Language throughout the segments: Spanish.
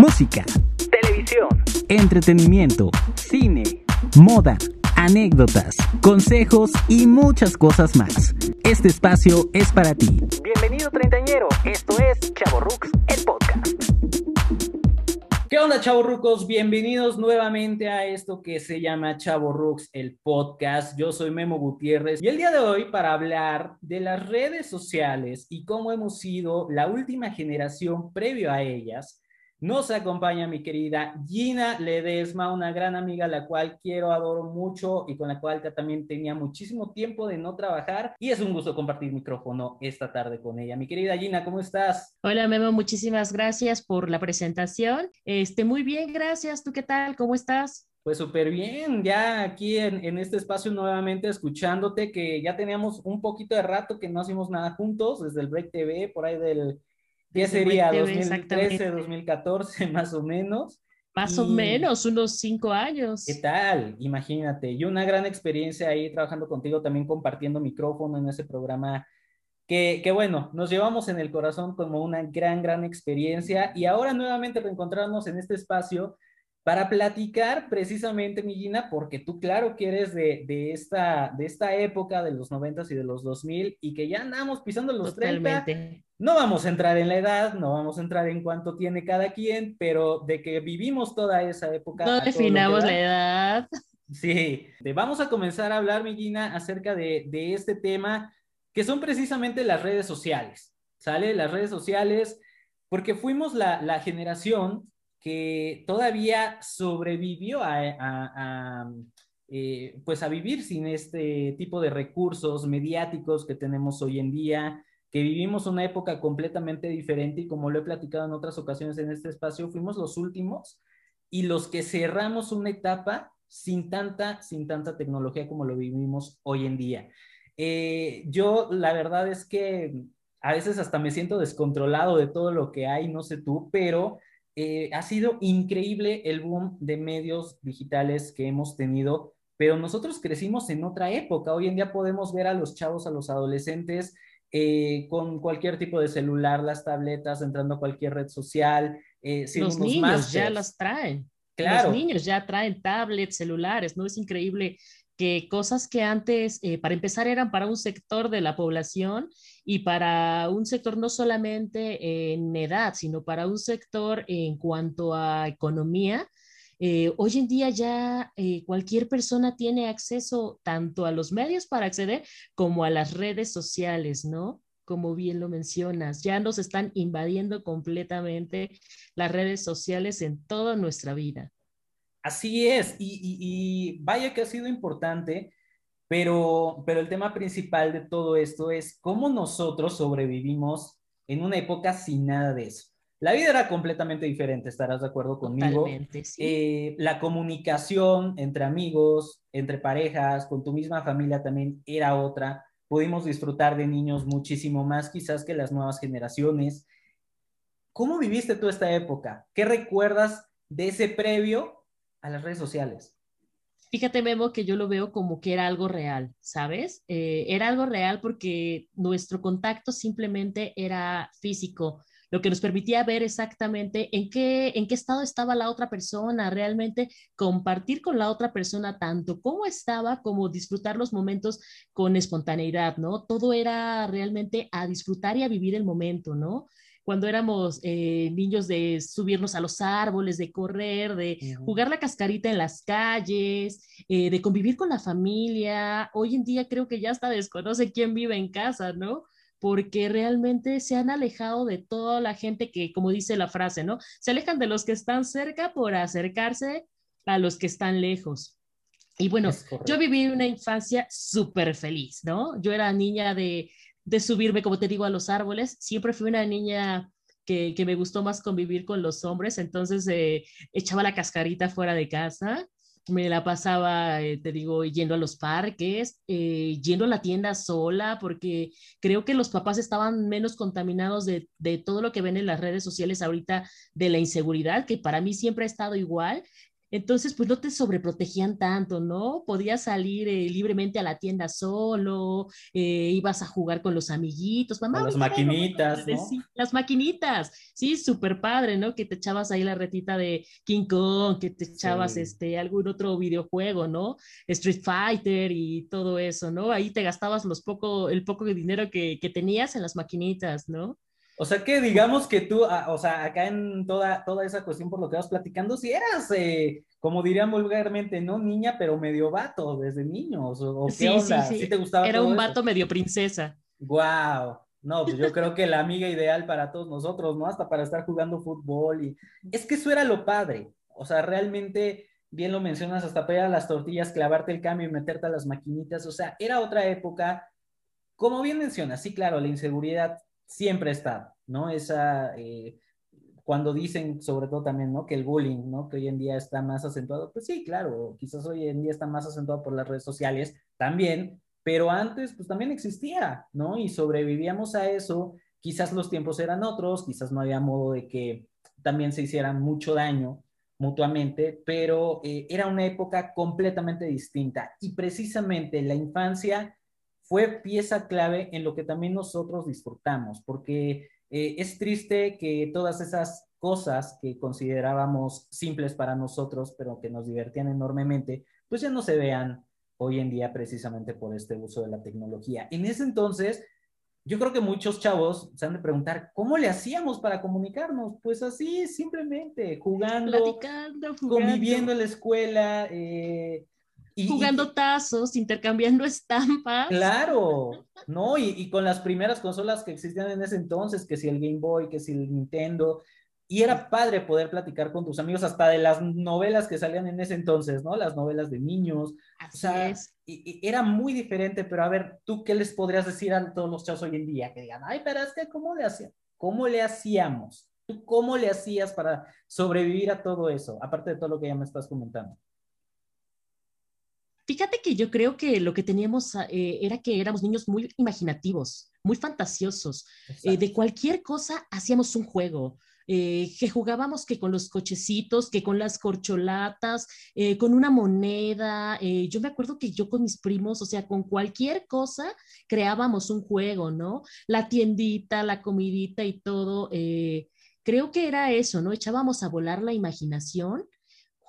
música, televisión, entretenimiento, cine, moda, anécdotas, consejos y muchas cosas más. Este espacio es para ti. Bienvenido treintañero, esto es Chavorrux, el podcast. ¿Qué onda, chavorrucos? Bienvenidos nuevamente a esto que se llama Chavorrux, el podcast. Yo soy Memo Gutiérrez y el día de hoy para hablar de las redes sociales y cómo hemos sido la última generación previo a ellas, nos acompaña mi querida Gina Ledesma, una gran amiga a la cual quiero, adoro mucho y con la cual también tenía muchísimo tiempo de no trabajar y es un gusto compartir micrófono esta tarde con ella. Mi querida Gina, ¿cómo estás? Hola Memo, muchísimas gracias por la presentación. Este, muy bien, gracias. ¿Tú qué tal? ¿Cómo estás? Pues súper bien, ya aquí en, en, este espacio nuevamente escuchándote, que ya teníamos un poquito de rato que no hacíamos nada juntos, desde el Break TV, por ahí del ¿Qué sería? 2013, 2014, más o menos. Más o menos, unos cinco años. ¿Qué tal? Imagínate. Y una gran experiencia ahí trabajando contigo, también compartiendo micrófono en ese programa. Que, que, bueno, nos llevamos en el corazón como una gran, gran experiencia. Y ahora nuevamente reencontrarnos en este espacio para platicar precisamente, Millina, porque tú, claro, que eres de, de, esta, de esta época de los noventas y de los 2000 y que ya andamos pisando los Totalmente. 30. No vamos a entrar en la edad, no vamos a entrar en cuánto tiene cada quien, pero de que vivimos toda esa época. No definamos la edad. Sí, vamos a comenzar a hablar, Millina, acerca de, de este tema que son precisamente las redes sociales, ¿sale? Las redes sociales, porque fuimos la, la generación que todavía sobrevivió a, eh, pues a vivir sin este tipo de recursos mediáticos que tenemos hoy en día, que vivimos una época completamente diferente y como lo he platicado en otras ocasiones en este espacio, fuimos los últimos y los que cerramos una etapa sin tanta, sin tanta tecnología como lo vivimos hoy en día. Eh, yo la verdad es que a veces hasta me siento descontrolado de todo lo que hay, no sé tú, pero eh, ha sido increíble el boom de medios digitales que hemos tenido, pero nosotros crecimos en otra época. Hoy en día podemos ver a los chavos, a los adolescentes eh, con cualquier tipo de celular, las tabletas, entrando a cualquier red social. Eh, los niños ya las traen. Claro. Los niños ya traen tablets, celulares, ¿no? Es increíble que cosas que antes, eh, para empezar, eran para un sector de la población y para un sector no solamente en edad, sino para un sector en cuanto a economía, eh, hoy en día ya eh, cualquier persona tiene acceso tanto a los medios para acceder como a las redes sociales, ¿no? Como bien lo mencionas, ya nos están invadiendo completamente las redes sociales en toda nuestra vida. Así es, y, vaya que ha sido importante, pero, pero el tema principal de todo esto es cómo nosotros sobrevivimos en una época sin nada de eso. La vida era completamente diferente, estarás de acuerdo conmigo. Sí. Eh, la comunicación entre amigos, entre parejas, con tu misma familia también era otra. Pudimos disfrutar de niños muchísimo más quizás que las nuevas generaciones. ¿Cómo viviste tú esta época? ¿Qué recuerdas de ese previo a las redes sociales. Fíjate, Memo, que yo lo veo como que era algo real, ¿sabes? Eh, era algo real porque nuestro contacto simplemente era físico, lo que nos permitía ver exactamente en qué, en qué estado estaba la otra persona, realmente compartir con la otra persona tanto cómo estaba como disfrutar los momentos con espontaneidad, ¿no? Todo era realmente a disfrutar y a vivir el momento, ¿no? cuando éramos eh, niños de subirnos a los árboles, de correr, de jugar la cascarita en las calles, eh, de convivir con la familia. Hoy en día creo que ya hasta desconoce quién vive en casa, ¿no? Porque realmente se han alejado de toda la gente que, como dice la frase, ¿no? Se alejan de los que están cerca por acercarse a los que están lejos. Y bueno, yo viví una infancia súper feliz, ¿no? Yo era niña de de subirme, como te digo, a los árboles. Siempre fui una niña que, me gustó más convivir con los hombres, entonces eh, echaba la cascarita fuera de casa, me la pasaba, eh, te digo, yendo a los parques, eh, yendo a la tienda sola, porque creo que los papás estaban menos contaminados de, de, todo lo que ven en las redes sociales ahorita, de la inseguridad, que para mí siempre ha estado igual, Entonces, pues no te sobreprotegían tanto, ¿no? Podías salir eh, libremente a la tienda solo, eh, ibas a jugar con los amiguitos, mamá. las maquinitas, ¿no? las maquinitas, sí, súper padre, ¿no? Que te echabas ahí la retita de King Kong, que te echabas este, algún otro videojuego, ¿no? Street Fighter y todo eso, ¿no? Ahí te gastabas los poco, el poco de dinero que, que tenías en las maquinitas, ¿no? O sea que digamos que tú, ah, o sea, acá en toda, toda esa cuestión por lo que vas platicando, si eras, eh, como dirían vulgarmente, no niña, pero medio vato desde niños, o, qué onda, sí, sí. te gustaba Era un vato medio princesa. Wow. No, pues yo creo que la amiga ideal para todos nosotros, ¿no? Hasta para estar jugando fútbol y es que eso era lo padre. O sea, realmente, bien lo mencionas, hasta pegar las tortillas, clavarte el cambio y meterte a las maquinitas. O sea, era otra época. Como bien mencionas, sí, claro, la inseguridad siempre está, ¿no? Esa, eh, cuando dicen, sobre todo también, ¿no? Que el bullying, ¿no? Que hoy en día está más acentuado, pues sí, claro, quizás hoy en día está más acentuado por las redes sociales también, pero antes, pues también existía, ¿no? Y sobrevivíamos a eso, quizás los tiempos eran otros, quizás no había modo de que también se hicieran mucho daño mutuamente, pero eh, era una época completamente distinta y precisamente la infancia fue pieza clave en lo que también nosotros disfrutamos, porque eh, es triste que todas esas cosas que considerábamos simples para nosotros, pero que nos divertían enormemente, pues ya no se vean hoy en día precisamente por este uso de la tecnología. En ese entonces, yo creo que muchos chavos se han de preguntar, ¿cómo le hacíamos para comunicarnos? Pues así, simplemente, jugando, Platicando, jugando. conviviendo en la escuela, eh, jugando tazos, intercambiando estampas. Claro, ¿no? Y, con las primeras consolas que existían en ese entonces, que si el Game Boy, que si el Nintendo, y era padre poder platicar con tus amigos hasta de las novelas que salían en ese entonces, ¿no? Las novelas de niños. Así o sea, es. Y, era muy diferente, pero a ver, ¿tú qué les podrías decir a todos los chavos hoy en día? Que digan, ay, pero es que ¿cómo le hacíamos? ¿Cómo le hacíamos? ¿Tú cómo le hacías para sobrevivir a todo eso? Aparte de todo lo que ya me estás comentando. Fíjate que yo creo que lo que teníamos eh, era que éramos niños muy imaginativos, muy fantasiosos. Eh, de cualquier cosa hacíamos un juego. Eh, que jugábamos que con los cochecitos, que con las corcholatas, con una moneda. yo me acuerdo que yo con mis primos, o sea, con cualquier cosa creábamos un juego, ¿no? La tiendita, la comidita y todo. creo que era eso, ¿no? Echábamos a volar la imaginación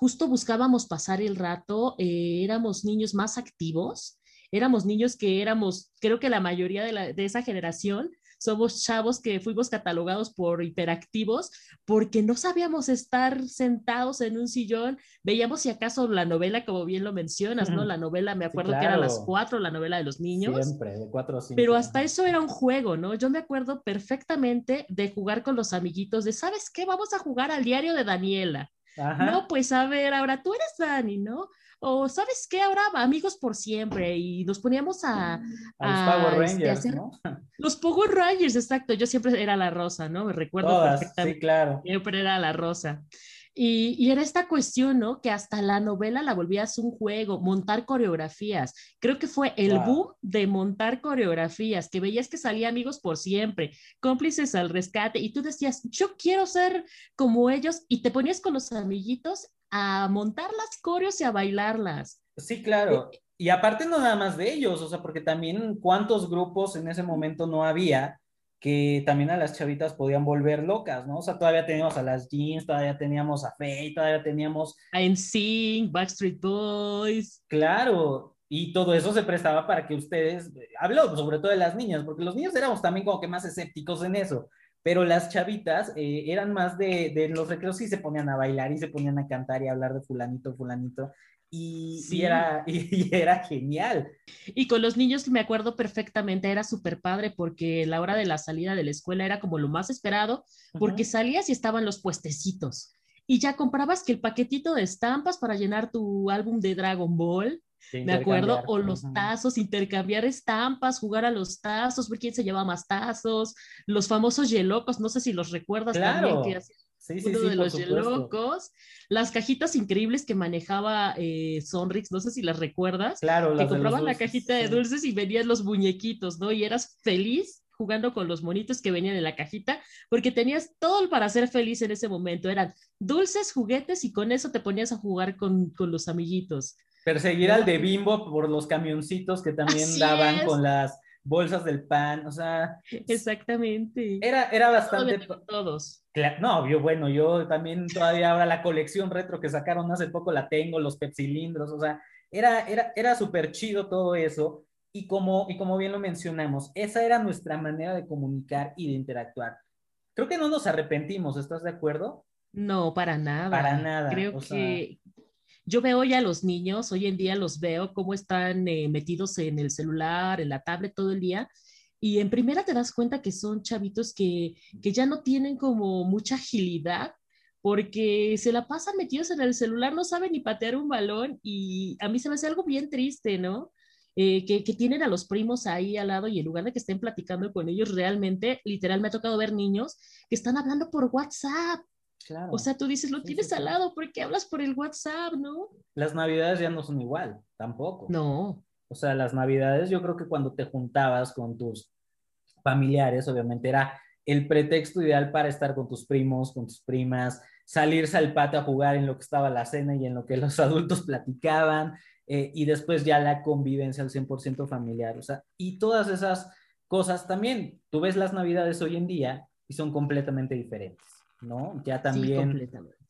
justo buscábamos pasar el rato, eh, éramos niños más activos, éramos niños que éramos, creo que la mayoría de, de esa generación, somos chavos que fuimos catalogados por hiperactivos porque no sabíamos estar sentados en un sillón. Veíamos si acaso la novela, como bien lo mencionas, ¿no? La novela, me acuerdo que era a las cuatro, la novela de los niños. Siempre, de cuatro a cinco. Pero hasta eso era un juego, ¿no? Yo me acuerdo perfectamente de jugar con los amiguitos, de, ¿sabes qué? Vamos a jugar al diario de Daniela. No, pues a ver, ahora tú eres Dani, ¿no? O sabes qué, ahora amigos por siempre y nos poníamos a... a, los Power este, Rangers, ¿no? Los Power Rangers, exacto. Yo siempre era la rosa, ¿no? Me recuerdo perfectamente. Sí, claro. Siempre era la rosa. Y, era esta cuestión, ¿no? Que hasta la novela la volvías un juego, montar coreografías. Creo que fue el boom de montar coreografías, que veías que salía amigos por siempre, cómplices al rescate, y tú decías, yo quiero ser como ellos, y te ponías con los amiguitos a montar las coreos y a bailarlas. Sí, claro. Eh, y aparte no nada más de ellos, o sea, porque también cuántos grupos en ese momento no había que también a las chavitas podían volver locas, ¿no? O sea, todavía teníamos a las jeans, todavía teníamos a Faye, todavía teníamos... A NSYNC, Backstreet Boys. Claro, y todo eso se prestaba para que ustedes, hablo sobre todo de las niñas, porque los niños éramos también como que más escépticos en eso, pero las chavitas eh, eran más de, de los recreos y se ponían a bailar y se ponían a cantar y a hablar de fulanito, fulanito, y, era, y, era genial. Y con los niños me acuerdo perfectamente, era súper padre porque la hora de la salida de la escuela era como lo más esperado, porque salías y estaban los puestecitos. Y ya comprabas que el paquetito de estampas para llenar tu álbum de Dragon Ball, me acuerdo, o los tazos, intercambiar estampas, jugar a los tazos, ver quién se lleva más tazos, los famosos yelocos, no sé si los recuerdas también, que Sí, sí, uno sí, de los locos, las cajitas increíbles que manejaba eh, Sonrix, no sé si las recuerdas, claro, que compraban la cajita de dulces y venían los muñequitos, ¿no? Y eras feliz jugando con los monitos que venían en la cajita, porque tenías todo para ser feliz en ese momento. Eran dulces, juguetes y con eso te ponías a jugar con, con los amiguitos. Perseguir al de Bimbo por los camioncitos que también Así daban es. con las bolsas del pan, o sea, Exactamente. era, era bastante... Todo- Todos. No, yo, bueno, yo también todavía ahora la colección retro que sacaron hace poco la tengo, los pepsilindros, o sea, era, era, era súper chido todo eso. Y como, y como bien lo mencionamos, esa era nuestra manera de comunicar y de interactuar. Creo que no nos arrepentimos, ¿estás de acuerdo? No, para nada. Para nada, Creo o sea- que yo veo ya a los niños, hoy en día los veo cómo están eh, metidos en el celular, en la tablet todo el día. Y en primera te das cuenta que son chavitos que, que ya no tienen como mucha agilidad porque se la pasan metidos en el celular, no saben ni patear un balón y a mí se me hace algo bien triste, ¿no? Eh, que, que tienen a los primos ahí al lado y en lugar de que estén platicando con ellos, realmente, literal, me ha tocado ver niños que están hablando por WhatsApp. Claro. O sea, tú dices, lo tienes sí, al lado, ¿por qué hablas por el WhatsApp, no? Las navidades ya no son igual, tampoco. No, O sea, las navidades yo creo que cuando te juntabas con tus familiares, obviamente era el pretexto ideal para estar con tus primos, con tus primas, salirse al patio a jugar en lo que estaba la cena y en lo que los adultos platicaban, eh, y después ya la convivencia al 100% familiar. O sea, y todas esas cosas también, tú ves las navidades hoy en día y son completamente diferentes, ¿no? Ya también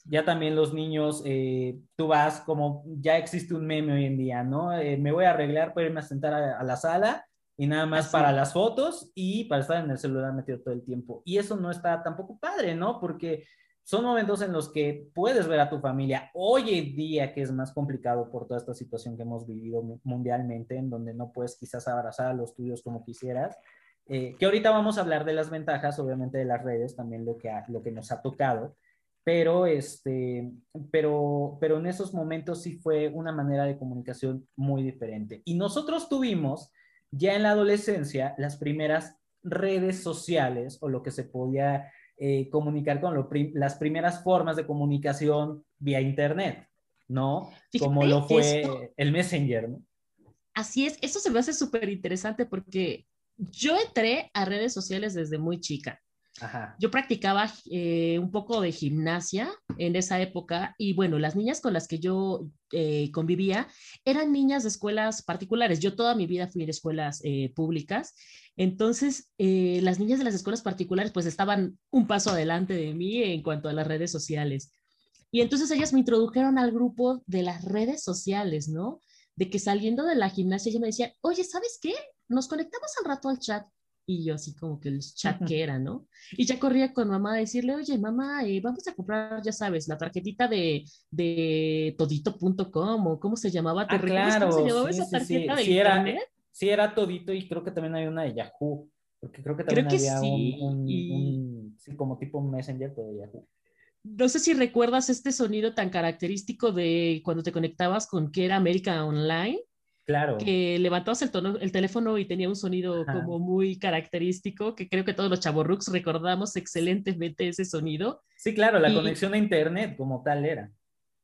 ya también los niños, eh, tú vas como, ya existe un meme hoy en día, ¿no? Eh, me voy a arreglar para irme a sentar a, a la sala y nada más Así para las fotos y para estar en el celular metido todo el tiempo. Y eso no está tampoco padre, ¿no? Porque son momentos en los que puedes ver a tu familia. Hoy en día, que es más complicado por toda esta situación que hemos vivido mu- mundialmente, en donde no puedes quizás abrazar a los tuyos como quisieras. Eh, que ahorita vamos a hablar de las ventajas, obviamente, de las redes, también lo que, ha- lo que nos ha tocado pero este, pero, pero en esos momentos sí fue una manera de comunicación muy diferente. Y nosotros tuvimos ya en la adolescencia las primeras redes sociales o lo que se podía eh, comunicar con lo prim- las primeras formas de comunicación vía internet, ¿no? Fíjate, Como lo fue esto- el Messenger, ¿no? Así es, eso se me hace súper interesante porque yo entré a redes sociales desde muy chica. Ajá. Yo practicaba eh, un poco de gimnasia en esa época y bueno, las niñas con las que yo eh, convivía eran niñas de escuelas particulares. Yo toda mi vida fui en escuelas eh, públicas. Entonces, las niñas de las escuelas particulares pues estaban un paso adelante de mí en cuanto a las redes sociales. Y entonces ellas me introdujeron al grupo de las redes sociales, ¿no? De que saliendo de la gimnasia ella me decía, oye, ¿sabes qué? Nos conectamos al rato al chat. Y yo así como que el chat que era, ¿no? Y ya corría con mamá a decirle, oye, mamá, eh, vamos a comprar, ya sabes, la tarjetita de, de todito.com o cómo se llamaba. ¿Te Ah, recuerdas cómo se claro, llamaba sí, esa tarjeta sí. de Sí, era- internet? Sí, era todito y creo que también hay una de Yahoo, porque creo que Creo también que había un, un- y- un- sí, como tipo Messenger, pero de Yahoo. No sé si recuerdas este sonido tan característico de cuando te conectabas con que era América Online, Claro. que levantabas el, tono- el teléfono y tenía un sonido Ajá. como muy característico, que creo que todos los chavorrucks recordamos excelentemente ese sonido. Sí, claro, la Y- conexión a internet como tal era.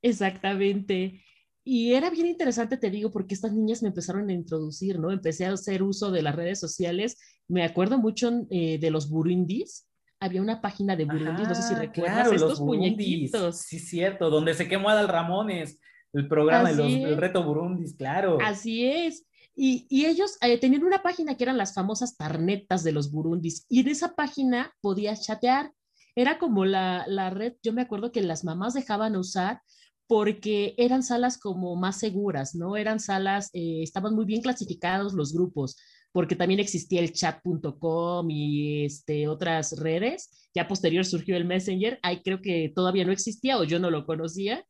Exactamente. Y era bien interesante, te digo, porque estas niñas me empezaron a introducir, ¿no? Empecé a hacer uso de las redes sociales. Me acuerdo mucho eh, de los burundis. Había una página de burundis, no sé si recuerdas claro, estos los burundis. muñequitos. Sí, cierto, donde se quemó Adal Ramones, el programa los, el reto burundis, claro. Así es. Y, y ellos eh, tenían una página que eran las famosas tarnetas de los burundis. Y en esa página podías chatear. Era como la, la red, yo me acuerdo que las mamás dejaban usar porque eran salas como más seguras, ¿no? Eran salas, eh, estaban muy bien clasificados los grupos, porque también existía el chat.com y este, otras redes. Ya posterior surgió el Messenger, ahí creo que todavía no existía o yo no lo conocía.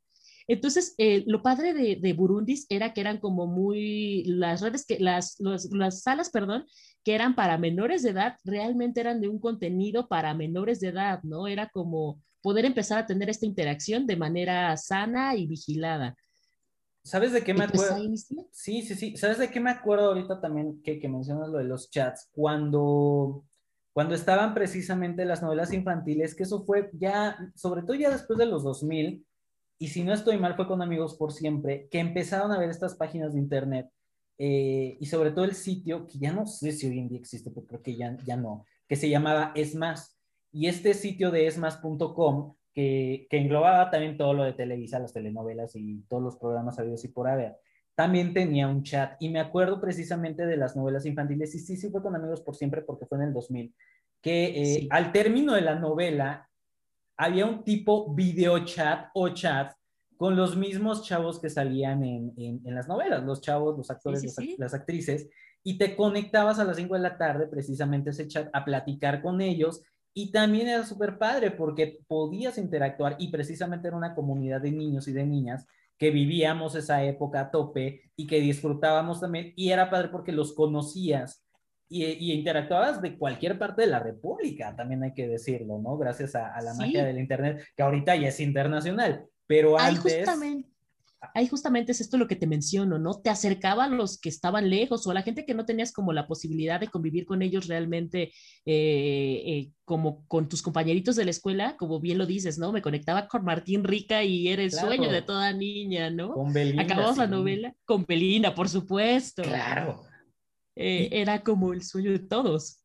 Entonces, eh, lo padre de, de, Burundis era que eran como muy, las redes, que las, los, las salas, perdón, que eran para menores de edad, realmente eran de un contenido para menores de edad, ¿no? Era como poder empezar a tener esta interacción de manera sana y vigilada. ¿Sabes de qué me pues acuerdo? Sí, sí, sí. ¿Sabes de qué me acuerdo ahorita también que, que mencionas lo de los chats? Cuando, cuando estaban precisamente las novelas infantiles, que eso fue ya, sobre todo ya después de los 2000, y si no estoy mal, fue con Amigos por Siempre, que empezaron a ver estas páginas de internet eh, y sobre todo el sitio, que ya no sé si hoy en día existe, pero creo que ya, ya no, que se llamaba Esmas. Y este sitio de esmas.com, que, que englobaba también todo lo de Televisa, las telenovelas y todos los programas habidos y por haber, también tenía un chat. Y me acuerdo precisamente de las novelas infantiles, y sí, sí fue con Amigos por Siempre porque fue en el 2000, que eh, al término de la novela había un tipo video chat o chat con los mismos chavos que salían en, en, las novelas, los chavos, los actores, las actrices, y te conectabas a las 5 de la tarde precisamente ese chat a platicar con ellos y también era súper padre porque podías interactuar y precisamente era una comunidad de niños y de niñas que vivíamos esa época a tope y que disfrutábamos también y era padre porque los conocías y, interactuabas de cualquier parte de la República, también hay que decirlo, ¿no? Gracias a, la magia del Internet, que ahorita ya es internacional, pero antes... Justamente, ahí justamente es esto lo que te menciono, ¿no? Te acercaba a los que estaban lejos o a la gente que no tenías como la posibilidad de convivir con ellos realmente eh, eh, como con tus compañeritos de la escuela, como bien lo dices, ¿no? Me conectaba con Martín Rica y era el sueño de toda niña, ¿no? Con Belinda. Acabamos la novela con Belinda, por supuesto. Claro. Eh, era como el sueño de todos.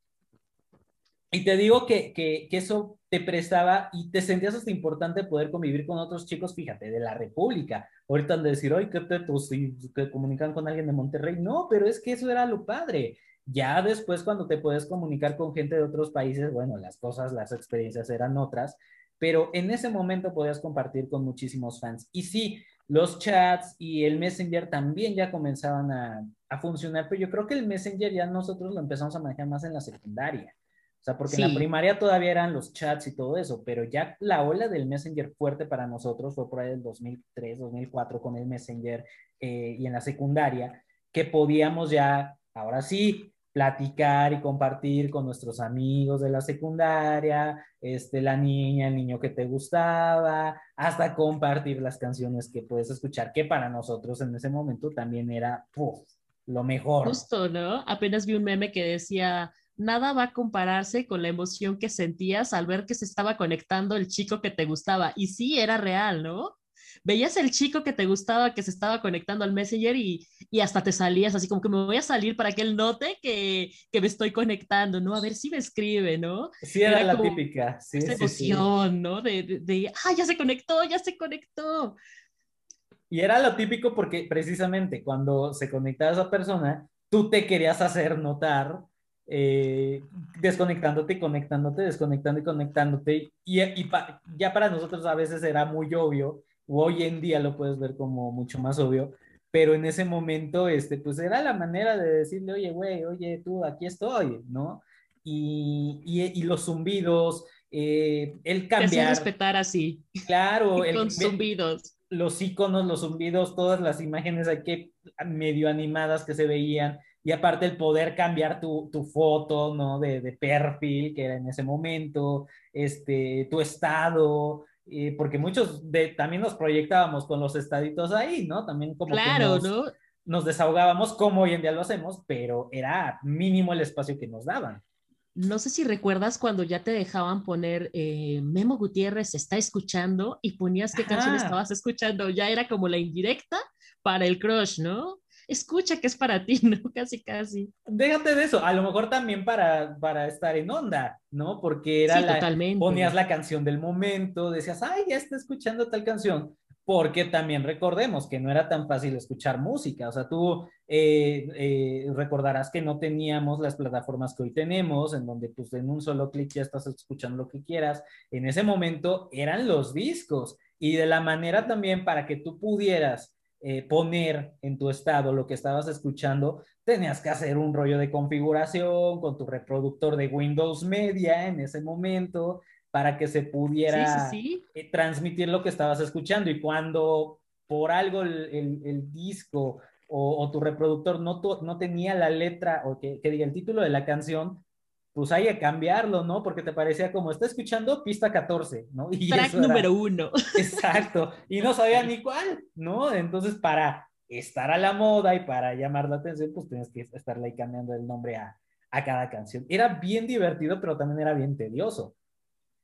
Y te digo que, que, que, eso te prestaba y te sentías hasta importante poder convivir con otros chicos, fíjate, de la República. Ahorita han de decir, ay, qué tetos, y que comunican con alguien de Monterrey. No, pero es que eso era lo padre. Ya después, cuando te puedes comunicar con gente de otros países, bueno, las cosas, las experiencias eran otras, pero en ese momento podías compartir con muchísimos fans. Y sí, los chats y el Messenger también ya comenzaban a, a funcionar, pero yo creo que el Messenger ya nosotros lo empezamos a manejar más en la secundaria. O sea, porque en la primaria todavía eran los chats y todo eso, pero ya la ola del Messenger fuerte para nosotros fue por ahí del 2003, 2004 con el Messenger eh, y en la secundaria, que podíamos ya, ahora sí, platicar y compartir con nuestros amigos de la secundaria, este, la niña, el niño que te gustaba, hasta compartir las canciones que puedes escuchar, que para nosotros en ese momento también era lo mejor. Justo, ¿no? Apenas vi un meme que decía, nada va a compararse con la emoción que sentías al ver que se estaba conectando el chico que te gustaba. Y sí, era real, ¿no? Veías el chico que te gustaba, que se estaba conectando al Messenger y, hasta te salías así como que me voy a salir para que él note que, me estoy conectando, ¿no? A ver si me escribe, ¿no? Sí, era, la típica. Sí, esa emoción, ¿no? De, de, ah, ya se conectó, ya se conectó. Y era lo típico porque precisamente cuando se conectaba esa persona, tú te querías hacer notar eh, desconectándote y conectándote, desconectando y conectándote. Y, ya para nosotros a veces era muy obvio, hoy en día lo puedes ver como mucho más obvio, pero en ese momento, este, pues era la manera de decirle, oye, güey, oye, tú, aquí estoy, ¿no? Y, y, los zumbidos, eh, el cambiar. respetar así. Claro, el, con zumbidos. Los iconos, los zumbidos, todas las imágenes aquí medio animadas que se veían y aparte el poder cambiar tu, tu foto, ¿no? De, de, perfil, que era en ese momento, este, tu estado, eh, porque muchos de, también nos proyectábamos con los estaditos ahí, ¿no? También como claro, que nos, nos desahogábamos como hoy en día lo hacemos, pero era mínimo el espacio que nos daban. No sé si recuerdas cuando ya te dejaban poner eh, Memo Gutiérrez está escuchando y ponías qué canción estabas escuchando. Ya era como la indirecta para el crush, ¿no? Escucha que es para ti, ¿no? Casi, casi. Déjate de eso, a lo mejor también para, para estar en onda, ¿no? Porque era la, ponías la canción del momento, decías, ay, ya está escuchando tal canción, porque también recordemos que no era tan fácil escuchar música, o sea, tú eh, eh, recordarás que no teníamos las plataformas que hoy tenemos, en donde pues en un solo clic ya estás escuchando lo que quieras, en ese momento eran los discos y de la manera también para que tú pudieras eh, poner en tu estado lo que estabas escuchando, tenías que hacer un rollo de configuración con tu reproductor de Windows Media en ese momento para que se pudiera eh, transmitir lo que estabas escuchando. Y cuando por algo el, disco o, tu reproductor no, no tenía la letra o que, que diga el título de la canción, pues hay que cambiarlo, ¿no? Porque te parecía como, está escuchando pista 14, ¿no? Y Track número uno. Exacto, y no sabía ni cuál, ¿no? Entonces, para estar a la moda y para llamar la atención, pues tienes que estarle ahí cambiando el nombre a, a cada canción. Era bien divertido, pero también era bien tedioso.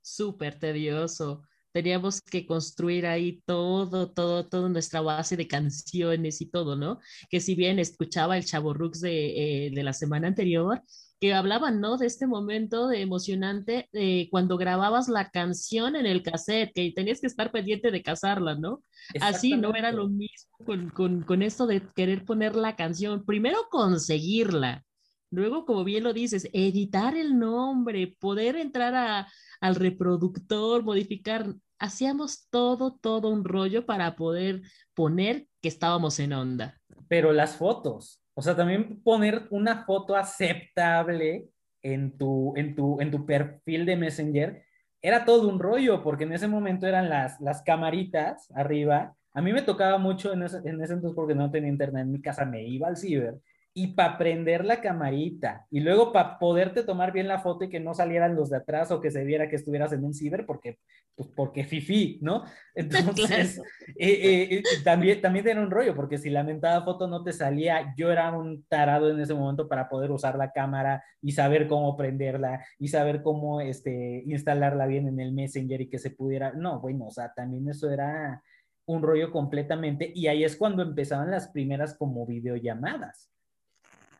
Súper tedioso teníamos que construir ahí todo, todo, toda nuestra base de canciones y todo, ¿no? Que si bien escuchaba el Chavo Rux de, eh, de la semana anterior, que hablaban, ¿no? De este momento de emocionante de cuando grababas la canción en el cassette, que tenías que estar pendiente de casarla, ¿no? Así no era lo mismo con, con, con, esto de querer poner la canción. Primero conseguirla, luego, como bien lo dices, editar el nombre, poder entrar a, al reproductor, modificar. Hacíamos todo, todo un rollo para poder poner que estábamos en onda. Pero las fotos, o sea, también poner una foto aceptable en tu, en tu, en tu perfil de Messenger era todo un rollo, porque en ese momento eran las, las camaritas arriba. A mí me tocaba mucho en ese, en ese entonces, porque no tenía internet en mi casa, me iba al ciber y para prender la camarita y luego para poderte tomar bien la foto y que no salieran los de atrás o que se viera que estuvieras en un ciber porque pues porque fifi, ¿no? Entonces, eh, eh, eh, también, también era un rollo porque si la mentada foto no te salía, yo era un tarado en ese momento para poder usar la cámara y saber cómo prenderla y saber cómo este, instalarla bien en el Messenger y que se pudiera, no, bueno, o sea, también eso era un rollo completamente y ahí es cuando empezaban las primeras como videollamadas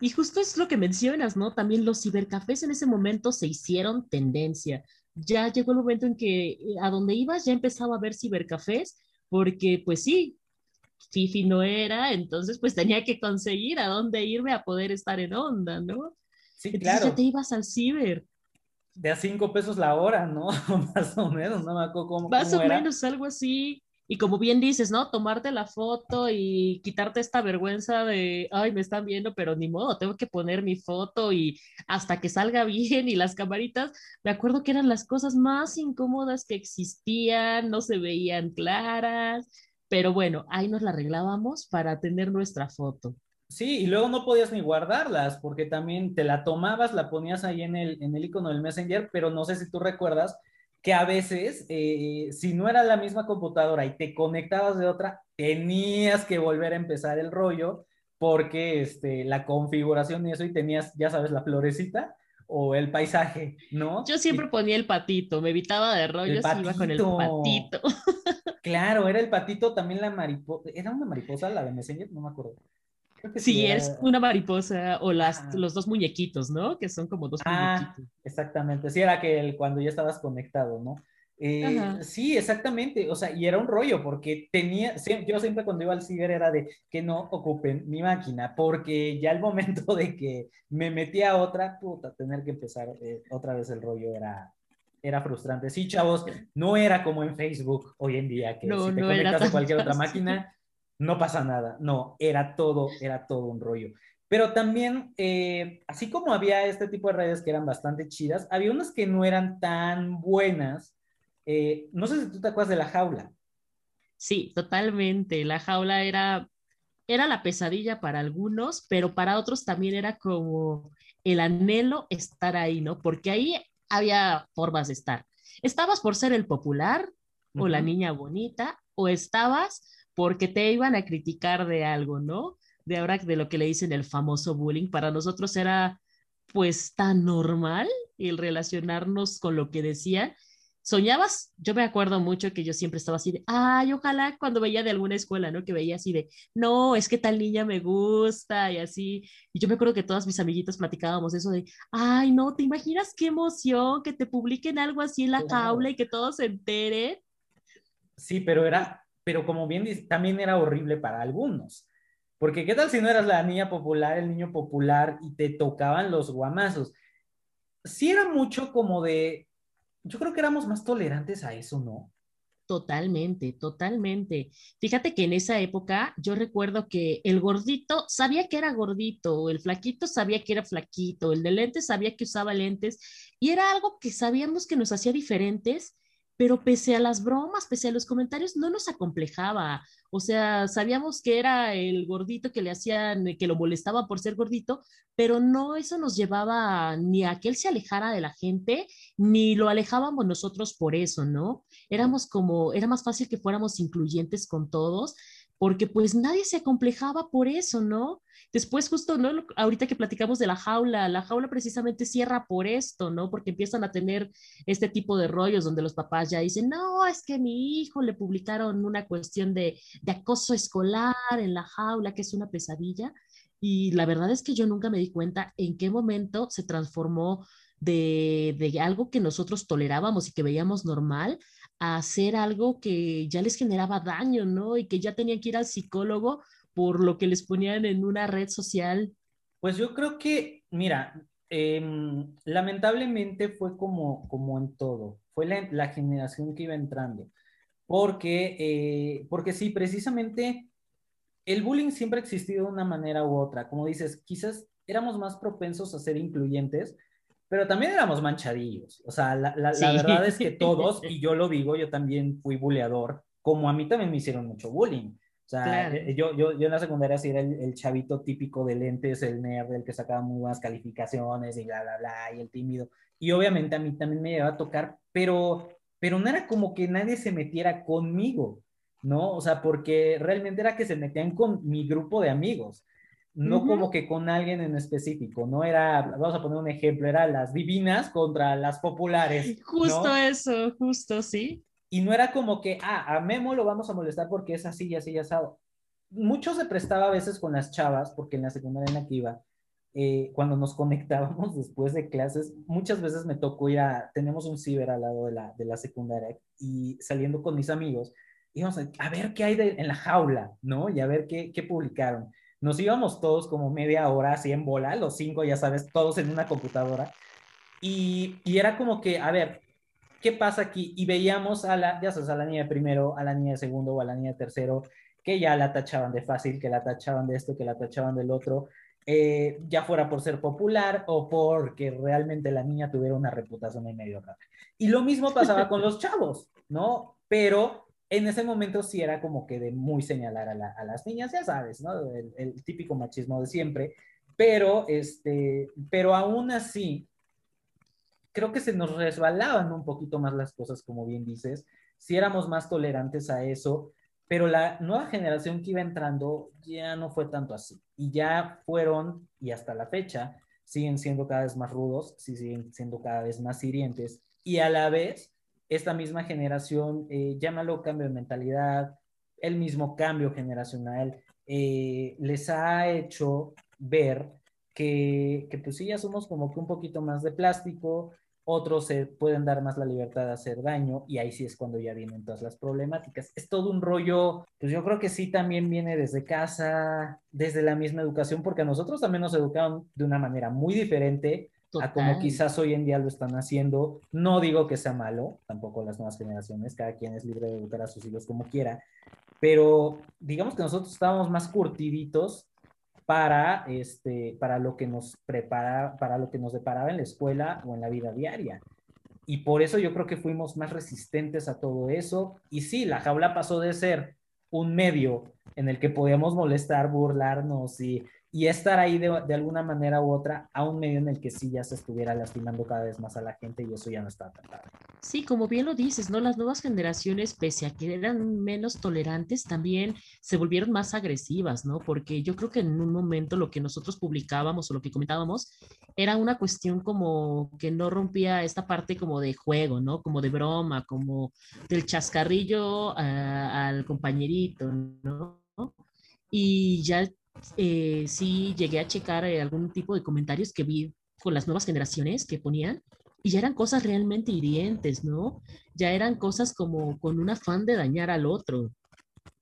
y justo es lo que mencionas, ¿no? También los cibercafés en ese momento se hicieron tendencia. Ya llegó el momento en que eh, a donde ibas ya empezaba a haber cibercafés, porque pues sí, Fifi no era, entonces pues tenía que conseguir a dónde irme a poder estar en onda, ¿no? Sí, entonces claro. ya te ibas al ciber. De a cinco pesos la hora, ¿no? Más o menos, no me acuerdo cómo. Más cómo o era. menos, algo así. Y como bien dices, ¿no? Tomarte la foto y quitarte esta vergüenza de, ay, me están viendo, pero ni modo, tengo que poner mi foto y hasta que salga bien y las camaritas, me acuerdo que eran las cosas más incómodas que existían, no se veían claras, pero bueno, ahí nos la arreglábamos para tener nuestra foto. Sí, y luego no podías ni guardarlas porque también te la tomabas, la ponías ahí en el, en el icono del Messenger, pero no sé si tú recuerdas que a veces, eh, si no era la misma computadora y te conectabas de otra, tenías que volver a empezar el rollo porque este, la configuración y eso, y tenías, ya sabes, la florecita o el paisaje, ¿no? Yo siempre y, ponía el patito, me evitaba de rollos y iba con el patito. claro, era el patito, también la mariposa, ¿era una mariposa la de Messenger? No me acuerdo. Sí, sí era... es una mariposa o las, ah. los dos muñequitos, ¿no? Que son como dos ah, muñequitos. Exactamente, sí, era que el, cuando ya estabas conectado, ¿no? Eh, sí, exactamente, o sea, y era un rollo porque tenía, yo siempre cuando iba al ciber era de que no ocupen mi máquina, porque ya el momento de que me metía a otra, puta, tener que empezar eh, otra vez el rollo era, era frustrante. Sí, chavos, no era como en Facebook hoy en día, que no, si te no conectas a cualquier otra máquina, no pasa nada, no, era todo, era todo un rollo. Pero también, eh, así como había este tipo de redes que eran bastante chidas, había unas que no eran tan buenas. Eh, no sé si tú te acuerdas de la jaula. Sí, totalmente. La jaula era, era la pesadilla para algunos, pero para otros también era como el anhelo estar ahí, ¿no? Porque ahí había formas de estar. Estabas por ser el popular o uh -huh. la niña bonita, o estabas porque te iban a criticar de algo, ¿no? De ahora de lo que le dicen el famoso bullying, para nosotros era pues tan normal el relacionarnos con lo que decían. Soñabas, yo me acuerdo mucho que yo siempre estaba así de, ay, ojalá cuando veía de alguna escuela, ¿no? Que veía así de, no, es que tal niña me gusta y así. Y yo me acuerdo que todas mis amiguitas platicábamos eso de, ay, no, ¿te imaginas qué emoción que te publiquen algo así en la Claro. jaula y que todos se enteren? Sí, pero era, pero como bien dice, también era horrible para algunos. Porque qué tal si no eras la niña popular, el niño popular y te tocaban los guamazos. Sí era mucho como de, yo creo que éramos más tolerantes a eso, ¿no? Totalmente, totalmente. Fíjate que en esa época yo recuerdo que el gordito sabía que era gordito, el flaquito sabía que era flaquito, el de lentes sabía que usaba lentes y era algo que sabíamos que nos hacía diferentes, pero pese a las bromas, pese a los comentarios, no nos acomplejaba. O sea, sabíamos que era el gordito que le hacían, que lo molestaba por ser gordito, pero no eso nos llevaba ni a que él se alejara de la gente, ni lo alejábamos nosotros por eso, ¿no? Éramos como, era más fácil que fuéramos incluyentes con todos, porque pues nadie se acomplejaba por eso, ¿no? Después justo, ¿no? Ahorita que platicamos de la jaula, la jaula precisamente cierra por esto, ¿no? Porque empiezan a tener este tipo de rollos donde los papás ya dicen, no, es que mi hijo le publicaron una cuestión de, de acoso escolar en la jaula, que es una pesadilla. Y la verdad es que yo nunca me di cuenta en qué momento se transformó de, de, algo que nosotros tolerábamos y que veíamos normal a hacer algo que ya les generaba daño, ¿no? Y que ya tenían que ir al psicólogo por lo que les ponían en una red social. Pues yo creo que, mira, eh, lamentablemente fue como, como en todo, fue la, la generación que iba entrando, porque, eh, porque sí, precisamente el bullying siempre ha existido de una manera u otra, como dices, quizás éramos más propensos a ser incluyentes, pero también éramos manchadillos. O sea, la, la, sí. la, verdad es que todos, y yo lo digo, yo también fui buleador, como a mí también me hicieron mucho bullying. O sea, claro. Eh, yo, yo, yo en la secundaria sí era el, el, chavito típico de lentes, el nerd, el que sacaba muy buenas calificaciones y bla, bla, bla, y el tímido. Y obviamente a mí también me iba a tocar, pero, pero no era como que nadie se metiera conmigo, ¿no? O sea, porque realmente era que se metían con mi grupo de amigos no uh -huh. como que con alguien en específico, no era, vamos a poner un ejemplo, era las divinas contra las populares. Justo ¿no? eso, justo, sí. Y no era como que, ah, a Memo lo vamos a molestar porque es así y así y asado. Mucho se prestaba a veces con las chavas, porque en la secundaria en la que iba, eh, cuando nos conectábamos después de clases, muchas veces me tocó ir a, tenemos un ciber al lado de la, de la secundaria y saliendo con mis amigos, íbamos a, a ver qué hay de, en la jaula, ¿no? Y a ver qué, qué publicaron nos íbamos todos como media hora así en bola, los cinco, ya sabes, todos en una computadora. Y, y, era como que, a ver, ¿qué pasa aquí? Y veíamos a la, ya sabes, a la niña de primero, a la niña de segundo o a la niña de tercero, que ya la tachaban de fácil, que la tachaban de esto, que la tachaban del otro, eh, ya fuera por ser popular o porque realmente la niña tuviera una reputación en medio acá. Y lo mismo pasaba con los chavos, ¿no? Pero en ese momento sí era como que de muy señalar a, la, a las niñas, ya sabes, ¿no? El, el, típico machismo de siempre, pero, este, pero aún así, creo que se nos resbalaban un poquito más las cosas, como bien dices, si éramos más tolerantes a eso, pero la nueva generación que iba entrando ya no fue tanto así, y ya fueron, y hasta la fecha, siguen siendo cada vez más rudos, siguen siendo cada vez más hirientes, y a la vez esta misma generación, eh, llámalo cambio de mentalidad, el mismo cambio generacional, eh, les ha hecho ver que, que, pues sí, ya somos como que un poquito más de plástico, otros se pueden dar más la libertad de hacer daño y ahí sí es cuando ya vienen todas las problemáticas. Es todo un rollo, pues yo creo que sí también viene desde casa, desde la misma educación, porque a nosotros también nos educaron de una manera muy diferente Total. a como quizás hoy en día lo están haciendo. No digo que sea malo, tampoco las nuevas generaciones, cada quien es libre de educar a sus hijos como quiera, pero digamos que nosotros estábamos más curtiditos para, este, para lo que nos prepara, para lo que nos deparaba en la escuela o en la vida diaria. Y por eso yo creo que fuimos más resistentes a todo eso. Y sí, la jaula pasó de ser un medio en el que podíamos molestar, burlarnos y y estar ahí de, de, alguna manera u otra a un medio en el que sí ya se estuviera lastimando cada vez más a la gente y eso ya no está tratado. Sí, como bien lo dices, ¿no? Las nuevas generaciones, pese a que eran menos tolerantes, también se volvieron más agresivas, ¿no? Porque yo creo que en un momento lo que nosotros publicábamos o lo que comentábamos era una cuestión como que no rompía esta parte como de juego, ¿no? Como de broma, como del chascarrillo a, al compañerito, ¿no? Y ya eh, sí llegué a checar eh, algún tipo de comentarios que vi con las nuevas generaciones que ponían y ya eran cosas realmente hirientes, ¿no? Ya eran cosas como con un afán de dañar al otro.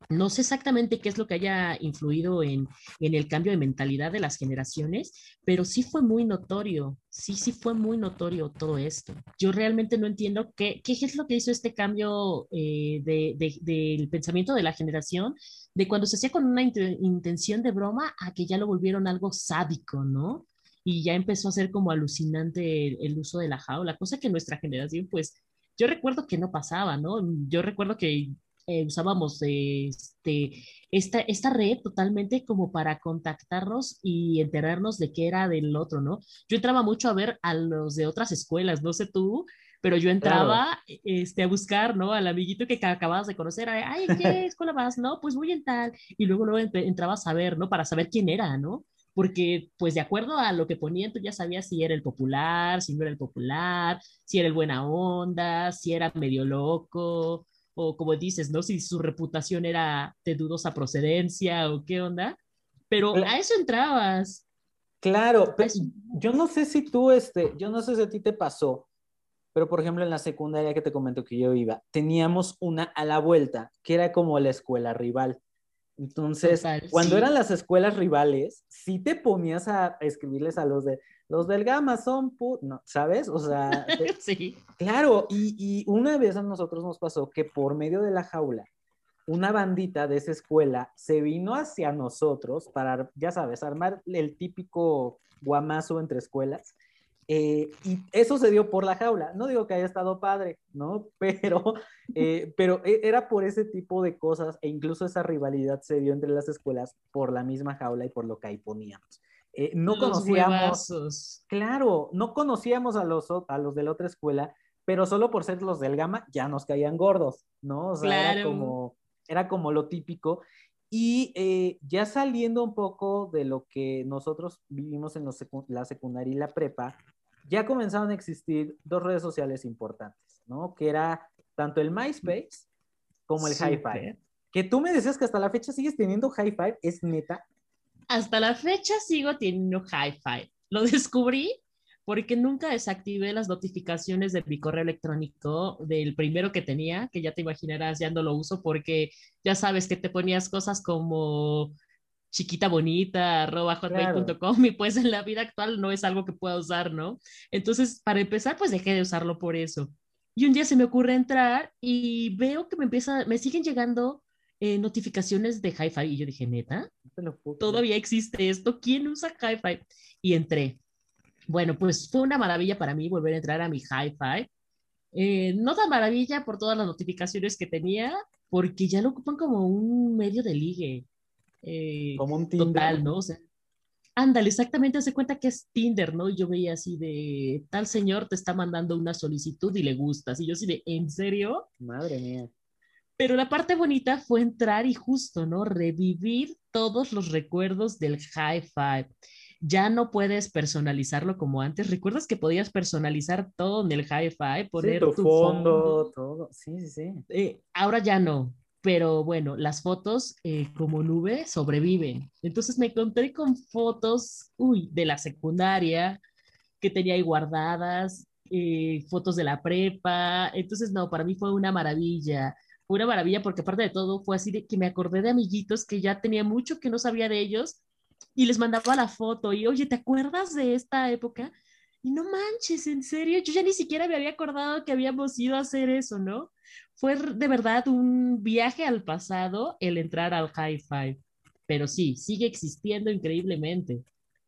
No sé exactamente qué es lo que haya influido en, en, el cambio de mentalidad de las generaciones, pero sí fue muy notorio, sí, sí fue muy notorio todo esto. Yo realmente no entiendo qué, qué es lo que hizo este cambio eh, de, de, del pensamiento de la generación, de cuando se hacía con una int intención de broma a que ya lo volvieron algo sádico, ¿no? Y ya empezó a ser como alucinante el, el uso de la jaula, cosa que nuestra generación, pues, yo recuerdo que no pasaba, ¿no? Yo recuerdo que eh, usábamos este, esta, esta red totalmente como para contactarnos y enterarnos de qué era del otro, ¿no? Yo entraba mucho a ver a los de otras escuelas, no sé tú, pero yo entraba este, a buscar, ¿no? Al amiguito que acababas de conocer, ay, ¿qué escuela vas? No, pues voy en tal, y luego, luego entraba a saber, ¿no? Para saber quién era, ¿no? Porque, pues, de acuerdo a lo que ponían, tú ya sabías si era el popular, si no era el popular, si era el buena onda, si era medio loco, o como dices, ¿no? Si su reputación era de dudosa procedencia o qué onda. Pero a eso entrabas. Claro, yo no sé si tú, este, yo no sé si a ti te pasó, pero por ejemplo en la secundaria que te comento que yo iba, teníamos una a la vuelta, que era como la escuela rival. Entonces, cuando eran las escuelas rivales, sí te ponías a escribirles a los de, los del Gama son, no, ¿sabes? O sea, sí. Claro, y, y una vez a nosotros nos pasó que por medio de la jaula, una bandita de esa escuela se vino hacia nosotros para, ya sabes, armar el típico guamazo entre escuelas. Eh, y eso se dio por la jaula. No digo que haya estado padre, ¿no? Pero, eh, pero e, era por ese tipo de cosas e incluso esa rivalidad se dio entre las escuelas por la misma jaula y por lo que ahí poníamos. Eh, no conocíamos, claro, no conocíamos a los, a los de la otra escuela, pero solo por ser los del Gama ya nos caían gordos, ¿no? O sea, era como era como lo típico. Y eh, ya saliendo un poco de lo que nosotros vivimos en la secundaria y la prepa, ya comenzaron a existir dos redes sociales importantes, ¿no? Que era tanto el MySpace como el Hi-Fi. Que tú me decías que hasta la fecha sigues teniendo Hi-Fi, ¿es neta? Hasta la fecha sigo teniendo Hi-Fi. Lo descubrí porque nunca desactivé las notificaciones de mi correo electrónico del primero que tenía, que ya te imaginarás, ya no lo uso porque ya sabes que te ponías cosas como chiquita bonita, arroba hotmail.com y pues en la vida actual no es algo que pueda usar, ¿no? Entonces, para empezar, pues dejé de usarlo por eso. Y un día se me ocurre entrar y veo que me empieza, me siguen llegando eh, notificaciones de Hi-Fi y yo dije, neta, todavía existe esto, ¿quién usa Hi-Fi? Y entré bueno, pues fue una maravilla para mí volver a entrar a mi hi-fi. Eh, no tan maravilla por todas las notificaciones que tenía, porque ya lo ocupan como un medio de ligue. Eh, como un Tinder. Total, ¿no? O sea, ándale, exactamente, hace cuenta que es Tinder, ¿no? Yo veía así de, tal señor te está mandando una solicitud y le gustas. Y yo así de, ¿en serio? Madre mía. Pero la parte bonita fue entrar y justo, ¿no? Revivir todos los recuerdos del hi-fi ya no puedes personalizarlo como antes. ¿Recuerdas que podías personalizar todo en el hi-fi? Poner tu, fondo, todo. Sí, sí, sí. Eh, ahora ya no. Pero bueno, las fotos eh, como nube sobreviven. Entonces me encontré con fotos, uy, de la secundaria que tenía ahí guardadas, eh, fotos de la prepa. Entonces, no, para mí fue una maravilla una maravilla porque aparte de todo fue así de que me acordé de amiguitos que ya tenía mucho que no sabía de ellos y les mandaba la foto y, oye, ¿te acuerdas de esta época? Y no manches, en serio, yo ya ni siquiera me había acordado que habíamos ido a hacer eso, ¿no? Fue de verdad un viaje al pasado el entrar al hi-fi. Pero sí, sigue existiendo increíblemente.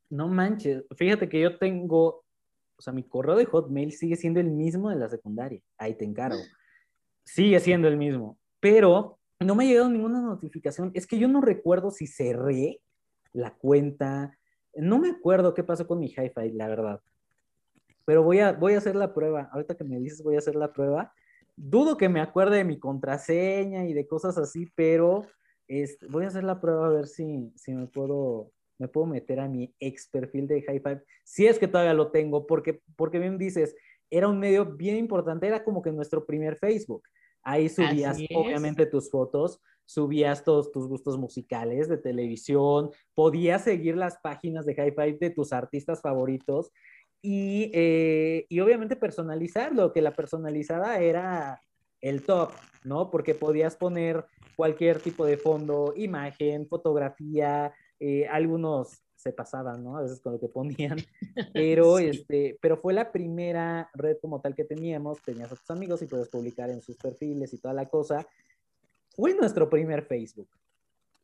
No manches, fíjate que yo tengo, o sea, mi correo de Hotmail sigue siendo el mismo de la secundaria. Ahí te encargo. Sigue siendo el mismo, pero no me ha llegado ninguna notificación. Es que yo no recuerdo si cerré la cuenta. No me acuerdo qué pasó con mi hi-fi, la verdad. Pero voy a, voy a hacer la prueba. Ahorita que me dices voy a hacer la prueba. Dudo que me acuerde de mi contraseña y de cosas así, pero voy a hacer la prueba a ver si, si me puedo me puedo meter a mi ex perfil de hi-fi. Si es que todavía lo tengo, porque, porque bien dices, era un medio bien importante, era como que nuestro primer Facebook. Ahí subías obviamente tus fotos, subías todos tus gustos musicales de televisión, podías seguir las páginas de Hi-Fi de tus artistas favoritos y, eh, y obviamente personalizarlo, que la personalizada era el top, ¿no? Porque podías poner cualquier tipo de fondo, imagen, fotografía, eh, algunos se pasaban, ¿no? A veces con lo que ponían, pero, este, pero fue la primera red como tal que teníamos, tenías a tus amigos y puedes publicar en sus perfiles y toda la cosa, fue nuestro primer Facebook.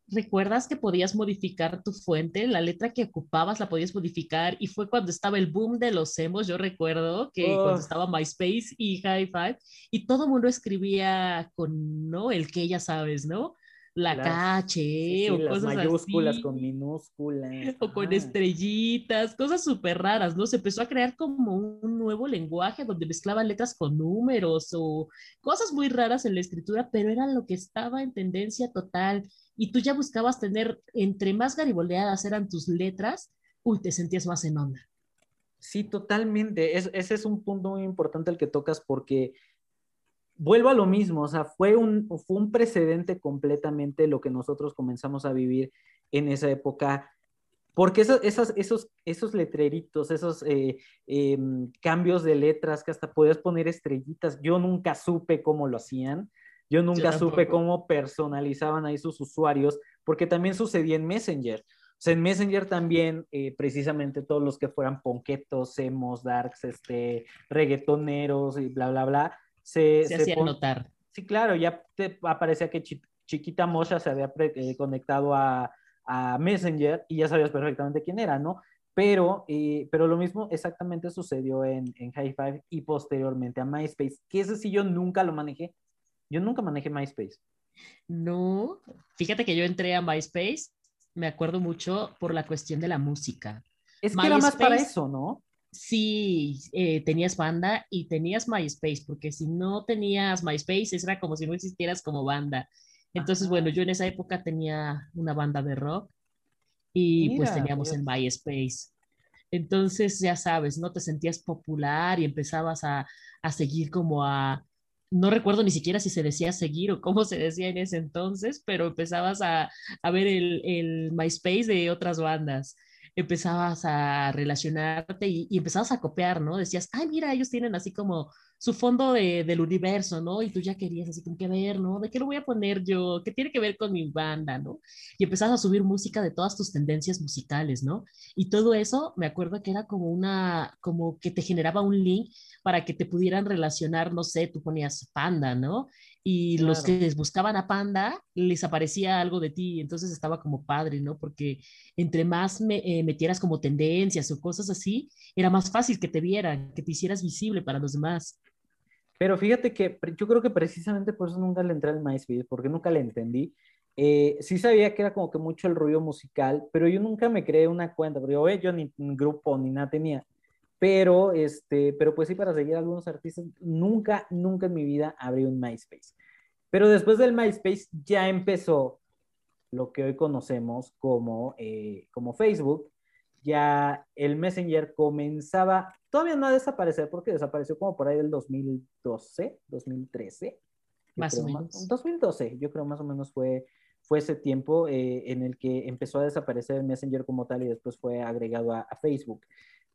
¿Recuerdas que podías modificar tu fuente? La letra que ocupabas la podías modificar y fue cuando estaba el boom de los emos, yo recuerdo que cuando estaba MySpace y Hi-Fi y todo el mundo escribía con, ¿no? El que ya sabes, ¿no? La Las- KH Sí, o las cosas mayúsculas así. con minúsculas. o con estrellitas, cosas súper raras, ¿no? Se empezó a crear como un nuevo lenguaje donde mezclaban letras con números o cosas muy raras en la escritura, pero era lo que estaba en tendencia total. Y tú ya buscabas tener, entre más gariboleadas eran tus letras, uy, te sentías más en onda. Sí, totalmente. Es- ese es un punto muy importante el que tocas porque vuelvo a lo mismo, o sea, fue un, fue un precedente completamente lo que nosotros comenzamos a vivir en esa época, porque esas, esas- esos, esos letreritos, esos eh, em, cambios de letras que hasta podías poner estrellitas, yo nunca supe cómo lo hacían, yo nunca supe cómo personalizaban ahí sus usuarios, porque también sucedía en Messenger. O sea, en Messenger también, eh, precisamente todos los que fueran ponquetos, emos, darks, este, reggaetoneros y bla, bla, bla, se, Se se hacía notar. Sí, claro, ya te aparecía que Chi- Chiquita Mosha se había eh, conectado a, a Messenger y ya sabías perfectamente quién era, ¿no? Pero, eh, pero lo mismo exactamente sucedió en, en High Five y posteriormente a MySpace, que ese sí yo nunca lo manejé. Yo nunca manejé MySpace. No, fíjate que yo entré a MySpace, me acuerdo mucho por la cuestión de la música. Es que era más para eso, ¿no? Sí, eh, tenías banda y tenías MySpace, porque si no tenías MySpace, era como si no existieras como banda. Entonces, Ajá. bueno, yo en esa época tenía una banda de rock y pues teníamos en fíjate. MySpace. Entonces, ya sabes, ¿no? Te sentías popular y empezabas a, a seguir como a, no recuerdo ni siquiera si se decía seguir o cómo se decía en ese entonces, pero empezabas a, a ver el, el MySpace de otras bandas empezabas a relacionarte y, empezabas a copiar, ¿no? Decías, ay, mira, ellos tienen así como su fondo de, del universo, ¿no? Y tú ya querías así como que ver, ¿no? ¿De qué lo voy a poner yo? ¿Qué tiene que ver con mi banda, ¿no? Y empezabas a subir música de todas tus tendencias musicales, ¿no? Y todo eso, me acuerdo que era como una, como que te generaba un link para que te pudieran relacionar, no sé, tú ponías Panda, ¿no? Y los que buscaban a Panda, les aparecía algo de ti, entonces estaba como padre, ¿no? Porque entre más me, eh, metieras como tendencias o cosas así, era más fácil que te vieran, que te hicieras visible para los demás. Pero fíjate que yo creo que precisamente por eso nunca le entré al MySpace, porque nunca le entendí. Eh, sí sabía que era como que mucho el ruido musical, pero yo nunca me creé una cuenta, porque yo, yo ni un grupo ni nada tenía. Pero, este, pero pues sí, para seguir a algunos artistas, nunca, nunca en mi vida abrí un MySpace. Pero después del MySpace ya empezó lo que hoy conocemos como, eh, como Facebook. Ya el Messenger comenzaba, todavía no a desaparecer porque desapareció como por ahí del 2012, 2013. yo Más o menos. 2012, yo creo más o menos fue, fue ese tiempo eh, en el que empezó a desaparecer el Messenger como tal y después fue agregado a, a Facebook.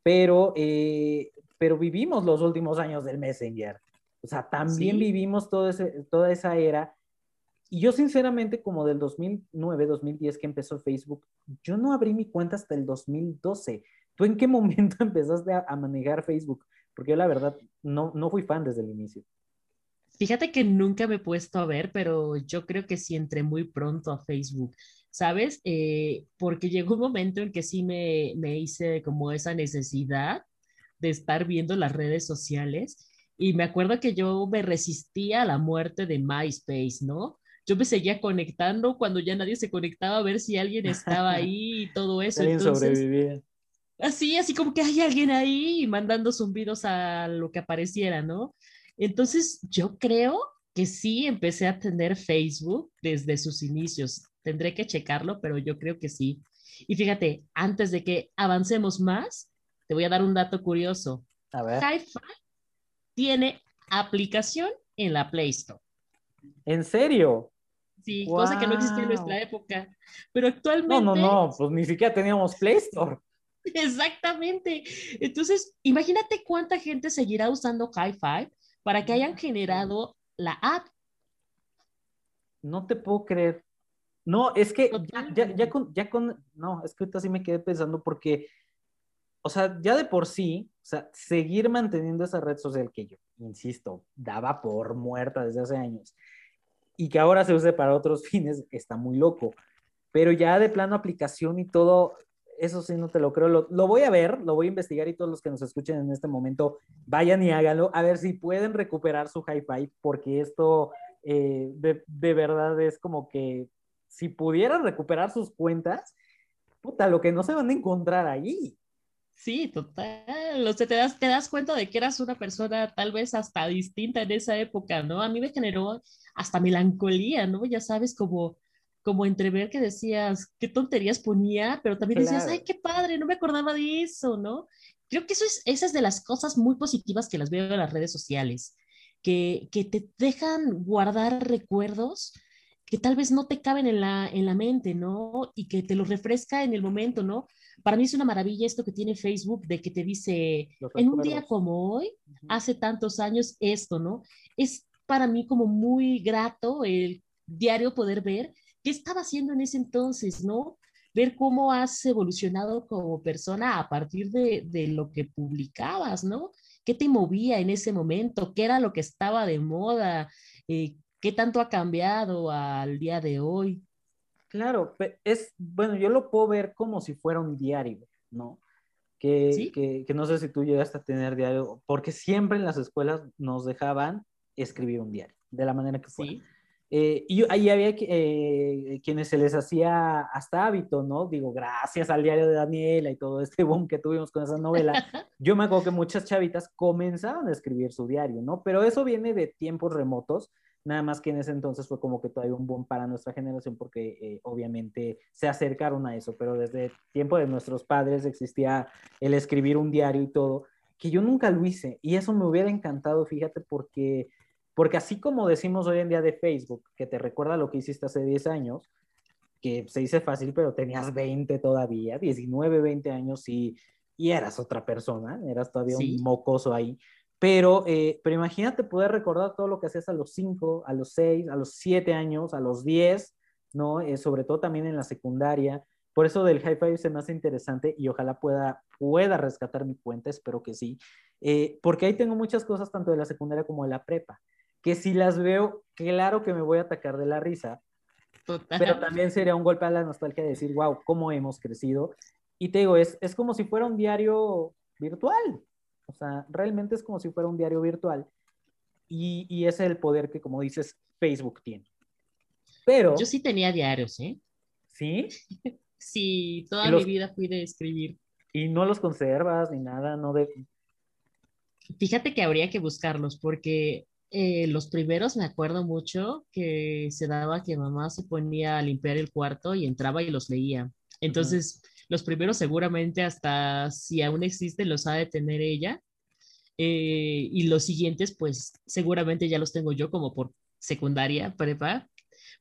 Pero, eh, pero vivimos los últimos años del Messenger. O sea, también Sí. vivimos todo ese, toda esa era. Y yo sinceramente, como del 2009, 2010 que empezó Facebook, yo no abrí mi cuenta hasta el 2012. ¿Tú en qué momento empezaste a, a manejar Facebook? Porque yo la verdad no, no fui fan desde el inicio. Fíjate que nunca me he puesto a ver, pero yo creo que sí entré muy pronto a Facebook, ¿sabes? Eh, porque llegó un momento en que sí me, me hice como esa necesidad de estar viendo las redes sociales y me acuerdo que yo me resistía a la muerte de MySpace, ¿no? Yo me seguía conectando cuando ya nadie se conectaba a ver si alguien estaba ahí y todo eso. Alguien Entonces, sobrevivía. Así, así como que hay alguien ahí mandando zumbidos a lo que apareciera, ¿no? Entonces, yo creo que sí empecé a tener Facebook desde sus inicios. Tendré que checarlo, pero yo creo que sí. Y fíjate, antes de que avancemos más, te voy a dar un dato curioso. A ver. Hi-Fi tiene aplicación en la Play Store. ¿En serio? Sí, cosa que no existía en nuestra época. Pero actualmente... No, no, no, pues ni siquiera teníamos Play Store. Exactamente. Entonces, imagínate cuánta gente seguirá usando Hi-Fi para que hayan generado la app. No te puedo creer. No, es que ya, ya, con, ya con, no, es que ahorita sí me quedé pensando porque, o sea, ya de por sí, o sea, seguir manteniendo esa red social que yo, insisto, daba por muerta desde hace años y que ahora se use para otros fines, está muy loco. Pero ya de plano aplicación y todo, eso sí no te lo creo. Lo, lo voy a ver, lo voy a investigar y todos los que nos escuchen en este momento, vayan y háganlo, a ver si pueden recuperar su hi-fi, porque esto eh, de, de verdad es como que si pudieran recuperar sus cuentas, puta, lo que no se van a encontrar ahí. Sí, total. O sea, te das, te das cuenta de que eras una persona tal vez hasta distinta en esa época, ¿no? A mí me generó hasta melancolía, ¿no? Ya sabes, como, como entrever que decías, qué tonterías ponía, pero también decías, Claro. ay, qué padre, no me acordaba de eso, ¿no? Creo que eso es, esa es de las cosas muy positivas que las veo en las redes sociales, que, que te dejan guardar recuerdos que tal vez no te caben en la, en la mente, ¿no? Y que te los refresca en el momento, ¿no? Para mí es una maravilla esto que tiene Facebook de que te dice, en un día como hoy, Ujú. hace tantos años esto, ¿no? Es para mí como muy grato el diario poder ver qué estaba haciendo en ese entonces, ¿no? Ver cómo has evolucionado como persona a partir de, de lo que publicabas, ¿no? ¿Qué te movía en ese momento? ¿Qué era lo que estaba de moda? Eh, ¿Qué tanto ha cambiado al día de hoy? Claro, es, bueno, yo lo puedo ver como si fuera un diario, ¿no? Que, Sí. que, que no sé si tú llegaste a tener diario, porque siempre en las escuelas nos dejaban escribir un diario, de la manera que fuera. Sí, Eh, y ahí había eh, quienes se les hacía hasta hábito, ¿no? Digo, gracias al diario de Daniela y todo este boom que tuvimos con esa novela, yo me acuerdo que muchas chavitas comenzaron a escribir su diario, ¿no? Pero eso viene de tiempos remotos, nada más que en ese entonces fue como que todavía un boom para nuestra generación porque eh, obviamente se acercaron a eso, pero desde el tiempo de nuestros padres existía el escribir un diario y todo, que yo nunca lo hice y eso me hubiera encantado, fíjate, porque, porque así como decimos hoy en día de Facebook, que te recuerda lo que hiciste hace 10 años, que se dice fácil, pero tenías 20 todavía, 19, 20 años y, y eras otra persona, eras todavía Sí. un mocoso ahí. Pero, eh, pero imagínate poder recordar todo lo que hacías a los 5, a los 6, a los 7 años, a los 10, ¿no? Eh, sobre todo también en la secundaria. Por eso del high five se me hace interesante y ojalá pueda, pueda rescatar mi cuenta, espero que sí. Eh, porque ahí tengo muchas cosas tanto de la secundaria como de la prepa, que si las veo, claro que me voy a atacar de la risa, total. pero también sería un golpe a la nostalgia de decir, wow, cómo hemos crecido. Y te digo, es, es como si fuera un diario virtual. O sea, realmente es como si fuera un diario virtual. Y, y ese es el poder que, como dices, Facebook tiene. Pero, Yo sí tenía diarios, ¿eh? ¿sí? Sí, toda los- mi vida fui de escribir. Y no los conservas ni nada, no de... Fíjate que habría que buscarlos porque eh, los primeros me acuerdo mucho que se daba que mamá se ponía a limpiar el cuarto y entraba y los leía. Entonces, los primeros seguramente hasta si aún existen los ha de tener ella. Eh, y los siguientes, pues seguramente ya los tengo yo como por secundaria, prepa,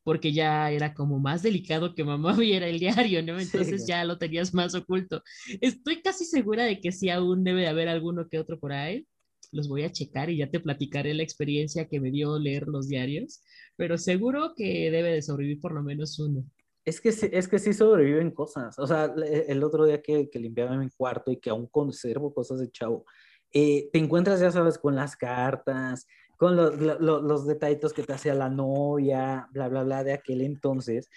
porque ya era como más delicado que mamá viera el diario, ¿no? Sí. Entonces ya lo tenías más oculto. Estoy casi segura de que sí aún debe de haber alguno que otro por ahí. Los voy a checar y ya te platicaré la experiencia que me dio leer los diarios, pero seguro que debe de sobrevivir por lo menos uno. Es que, es que sí sobreviven cosas. O sea, el otro día que, que limpiaba mi cuarto y que aún conservo cosas de chavo, eh, te encuentras, ya sabes, con las cartas, con los, lo- lo- los detallitos que te hacía la novia, bla, bla, bla, de aquel entonces,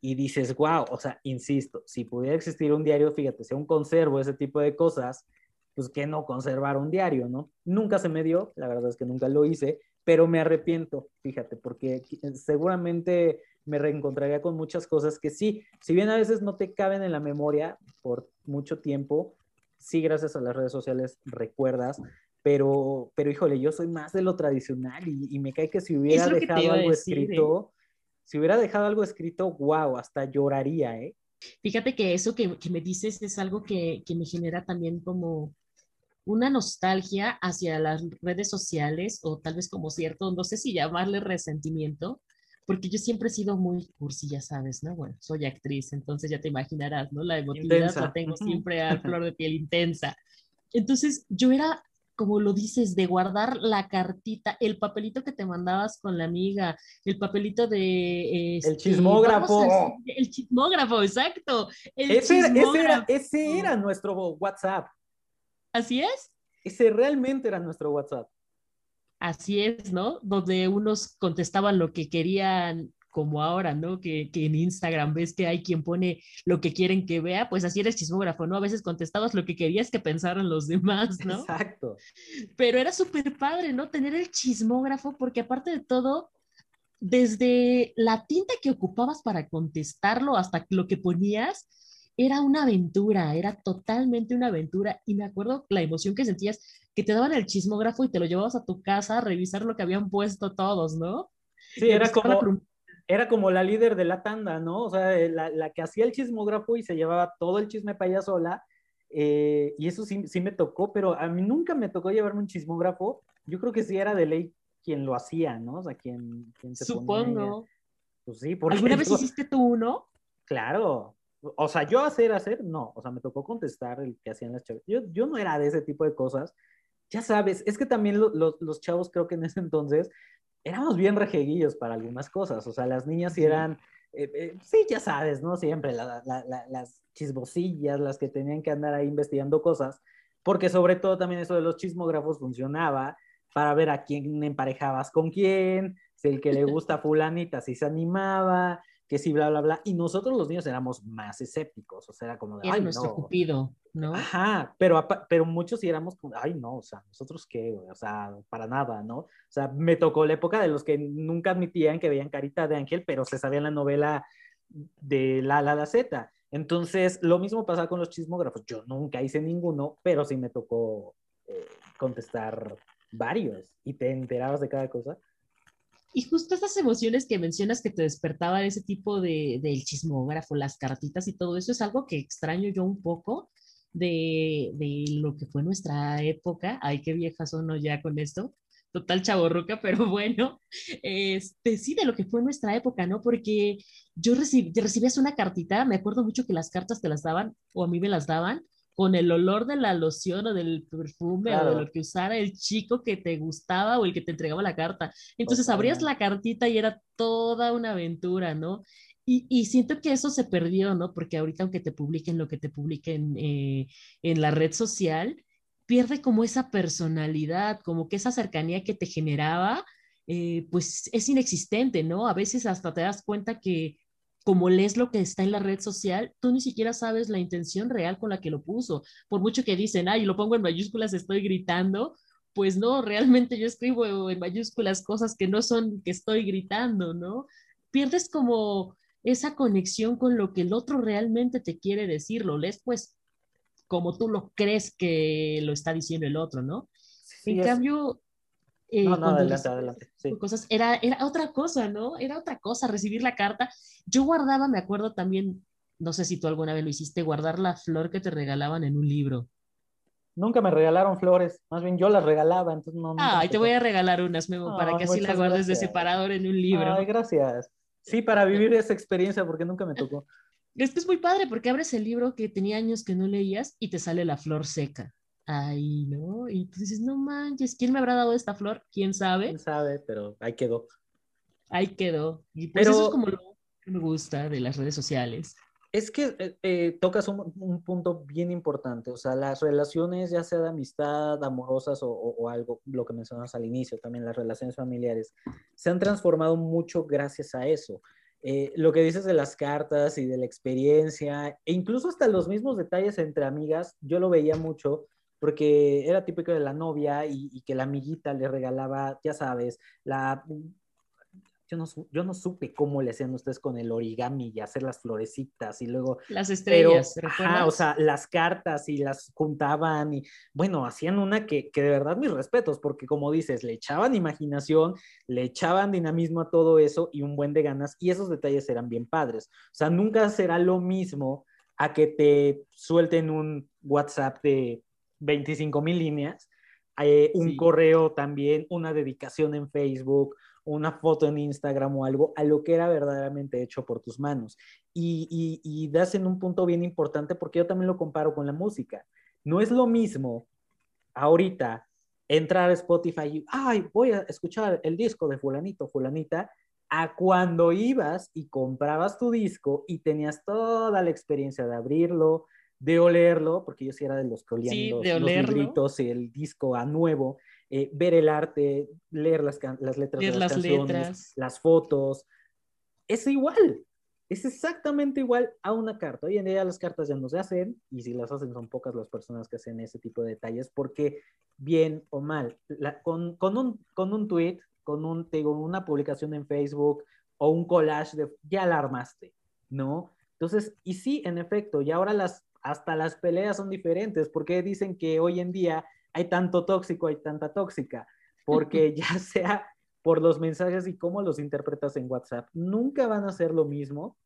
y dices, wow, o sea, insisto, si pudiera existir un diario, fíjate, si aún conservo ese tipo de cosas, pues que no conservar un diario, ¿no? Nunca se me dio, la verdad es que nunca lo hice, pero me arrepiento, fíjate, porque qui- seguramente me reencontraría con muchas cosas que sí, si bien a veces no te caben en la memoria por mucho tiempo, sí gracias a las redes sociales recuerdas, pero, pero híjole, yo soy más de lo tradicional y, y me cae que si hubiera dejado algo decir, ¿eh? escrito, si hubiera dejado algo escrito, wow, hasta lloraría, ¿eh? Fíjate que eso que, que me dices es algo que, que me genera también como una nostalgia hacia las redes sociales o tal vez como cierto, no sé si llamarle resentimiento, porque yo siempre he sido muy cursi, ya sabes, ¿no? Bueno, soy actriz, entonces ya te imaginarás, ¿no? La emotividad Intensa. la tengo siempre a flor de piel intensa. Entonces yo era, como lo dices, de guardar la cartita, el papelito que te mandabas con la amiga, el papelito de... este, chismógrafo. a- el chismógrafo, exacto. El Ese ese, era, ese era nuestro WhatsApp, Así es. ese realmente era nuestro WhatsApp. Así es, ¿no? Donde unos contestaban lo que querían, como ahora, ¿no? Que, que en Instagram ves que hay quien pone lo que quieren que vea, pues así eres chismógrafo, ¿no? A veces contestabas lo que querías que pensaran los demás, ¿no? Exacto. Pero era súper padre, ¿no? Tener el chismógrafo, porque aparte de todo, desde la tinta que ocupabas para contestarlo hasta lo que ponías, era una aventura, era totalmente una aventura. Y me acuerdo la emoción que sentías, que te daban el chismógrafo y te lo llevabas a tu casa a revisar lo que habían puesto todos, ¿no? Sí, era como, era como la líder de la tanda, ¿no? O sea, la, la que hacía el chismógrafo y se llevaba todo el chisme para ella sola. Eh, y eso sí, sí me tocó, pero a mí nunca me tocó llevarme un chismógrafo. Yo creo que sí era de ley quien lo hacía, ¿no? O sea, quien, quien se Supongo. Pues sí, porque ¿Alguna vez hiciste tú uno? Claro, o sea, yo hacer, hacer, no, o sea, me tocó contestar el que hacían las chavas. Yo, yo no era de ese tipo de cosas. Ya sabes, es que también los chavos creo que en ese entonces éramos bien rejeguillos para algunas cosas, o sea, las niñas sí eran, eh, eh, sí, ya sabes, ¿no? Siempre las chismosillas, las que tenían que andar ahí investigando cosas, porque sobre todo también eso de los chismógrafos funcionaba para ver a quién emparejabas con quién, si el que le gusta fulanita si se animaba, que sí, bla, bla, bla. Y nosotros los niños éramos más escépticos, o sea, era como de, Era nuestro cupido, ¿no? Ajá, pero, pero muchos sí éramos como, ay, no, o sea, nosotros qué, o sea, para nada, ¿no? O sea, me tocó la época de los que nunca admitían que veían Carita de Ángel, pero se sabían la novela de la la la Z. Entonces, lo mismo pasa con los chismógrafos. Yo nunca hice ninguno, pero sí me tocó eh, contestar varios y te enterabas de cada cosa. Y justo estas emociones que mencionas que te despertaban ese tipo de, del chismógrafo, las cartitas y todo eso, es algo que extraño yo un poco de, de lo que fue nuestra época. Ay, qué viejas son ya con esto. Total chaborruca, pero bueno, este, sí, de lo que fue nuestra época, ¿no? Porque yo recibí, recibías una cartita, me acuerdo mucho que las cartas te las daban, o a mí me las daban, con el olor de la loción o del perfume o de lo que usara el chico que te gustaba o el que te entregaba la carta. Entonces abrías la cartita y era toda una aventura, ¿no? Y, y, siento que eso se perdió, ¿no? Porque ahorita aunque te publiquen lo que te publiquen eh, en la red social, pierde como esa personalidad, como que esa cercanía que te generaba, eh, pues es inexistente, ¿no? A veces hasta te das cuenta que como lees lo que está en la red social, tú ni siquiera sabes la intención real con la que lo puso. Por mucho que dicen, ay, lo pongo en mayúsculas, estoy gritando, pues no, realmente yo escribo en mayúsculas cosas que no son que estoy gritando, ¿no? Pierdes como esa conexión con lo que el otro realmente te quiere decir, lo lees pues como tú lo crees que lo está diciendo el otro, ¿no? en cambio, eh, no, no, adelante, adelante. Cosas, era, era otra cosa, ¿no? Era otra cosa recibir la carta. Yo guardaba, me acuerdo también, no sé si tú alguna vez lo hiciste, guardar la flor que te regalaban en un libro. Nunca me regalaron flores, más bien yo las regalaba, entonces no. Ah, te voy a regalar unas, Memo, para que así las guardes de separador en un libro. Ay, gracias. Sí, para vivir esa experiencia, porque nunca me tocó. Es que es muy padre, porque abres el libro que tenía años que no leías y te sale la flor seca ahí, ¿no? Y tú dices, no manches, ¿quién me habrá dado esta flor? ¿Quién sabe? ¿Quién sabe? Pero ahí quedó. Ahí quedó. Y pues eso es como lo que me gusta de las redes sociales. Es que eh, eh, tocas un, punto bien importante, o sea, las relaciones, ya sea de amistad, amorosas o, o, algo, lo que mencionas al inicio, también las relaciones familiares, se han transformado mucho gracias a eso. Eh, lo que dices de las cartas y de la experiencia, e incluso hasta los mismos detalles entre amigas, yo lo veía mucho porque era típico de la novia y, que la amiguita le regalaba, ya sabes, la... Yo no, yo no supe cómo le hacían ustedes con el origami y hacer las florecitas y luego... Las estrellas, ajá, o sea, las cartas y las juntaban y bueno, hacían una que, que de verdad mis respetos, porque como dices, le echaban imaginación, le echaban dinamismo a todo eso y un buen de ganas y esos detalles eran bien padres. O sea, nunca será lo mismo a que te suelten un WhatsApp de 25 mil líneas, eh, un correo también, una dedicación en Facebook, una foto en Instagram o algo, a lo que era verdaderamente hecho por tus manos. Y, y, das en un punto bien importante porque yo también lo comparo con la música. No es lo mismo ahorita entrar a Spotify y, ay, voy a escuchar el disco de fulanito, fulanita, a cuando ibas y comprabas tu disco y tenías toda la experiencia de abrirlo, de olerlo, porque yo sí era de los que olían los, libritos, el disco a nuevo, eh, ver el arte, leer las, las letras de las, canciones, las fotos. Es igual, es exactamente igual a una carta. Hoy en día las cartas ya no se hacen, y si las hacen son pocas las personas que hacen ese tipo de detalles, porque bien o mal, con, con, un, con un tweet con un, te digo, una publicación en Facebook o un collage de, ya la armaste, ¿no? Entonces, y sí, en efecto, y ahora las, hasta las peleas son diferentes, porque dicen que hoy en día hay tanto tóxico, hay tanta tóxica, porque ya sea por los mensajes y cómo los interpretas en WhatsApp, nunca van a ser lo mismo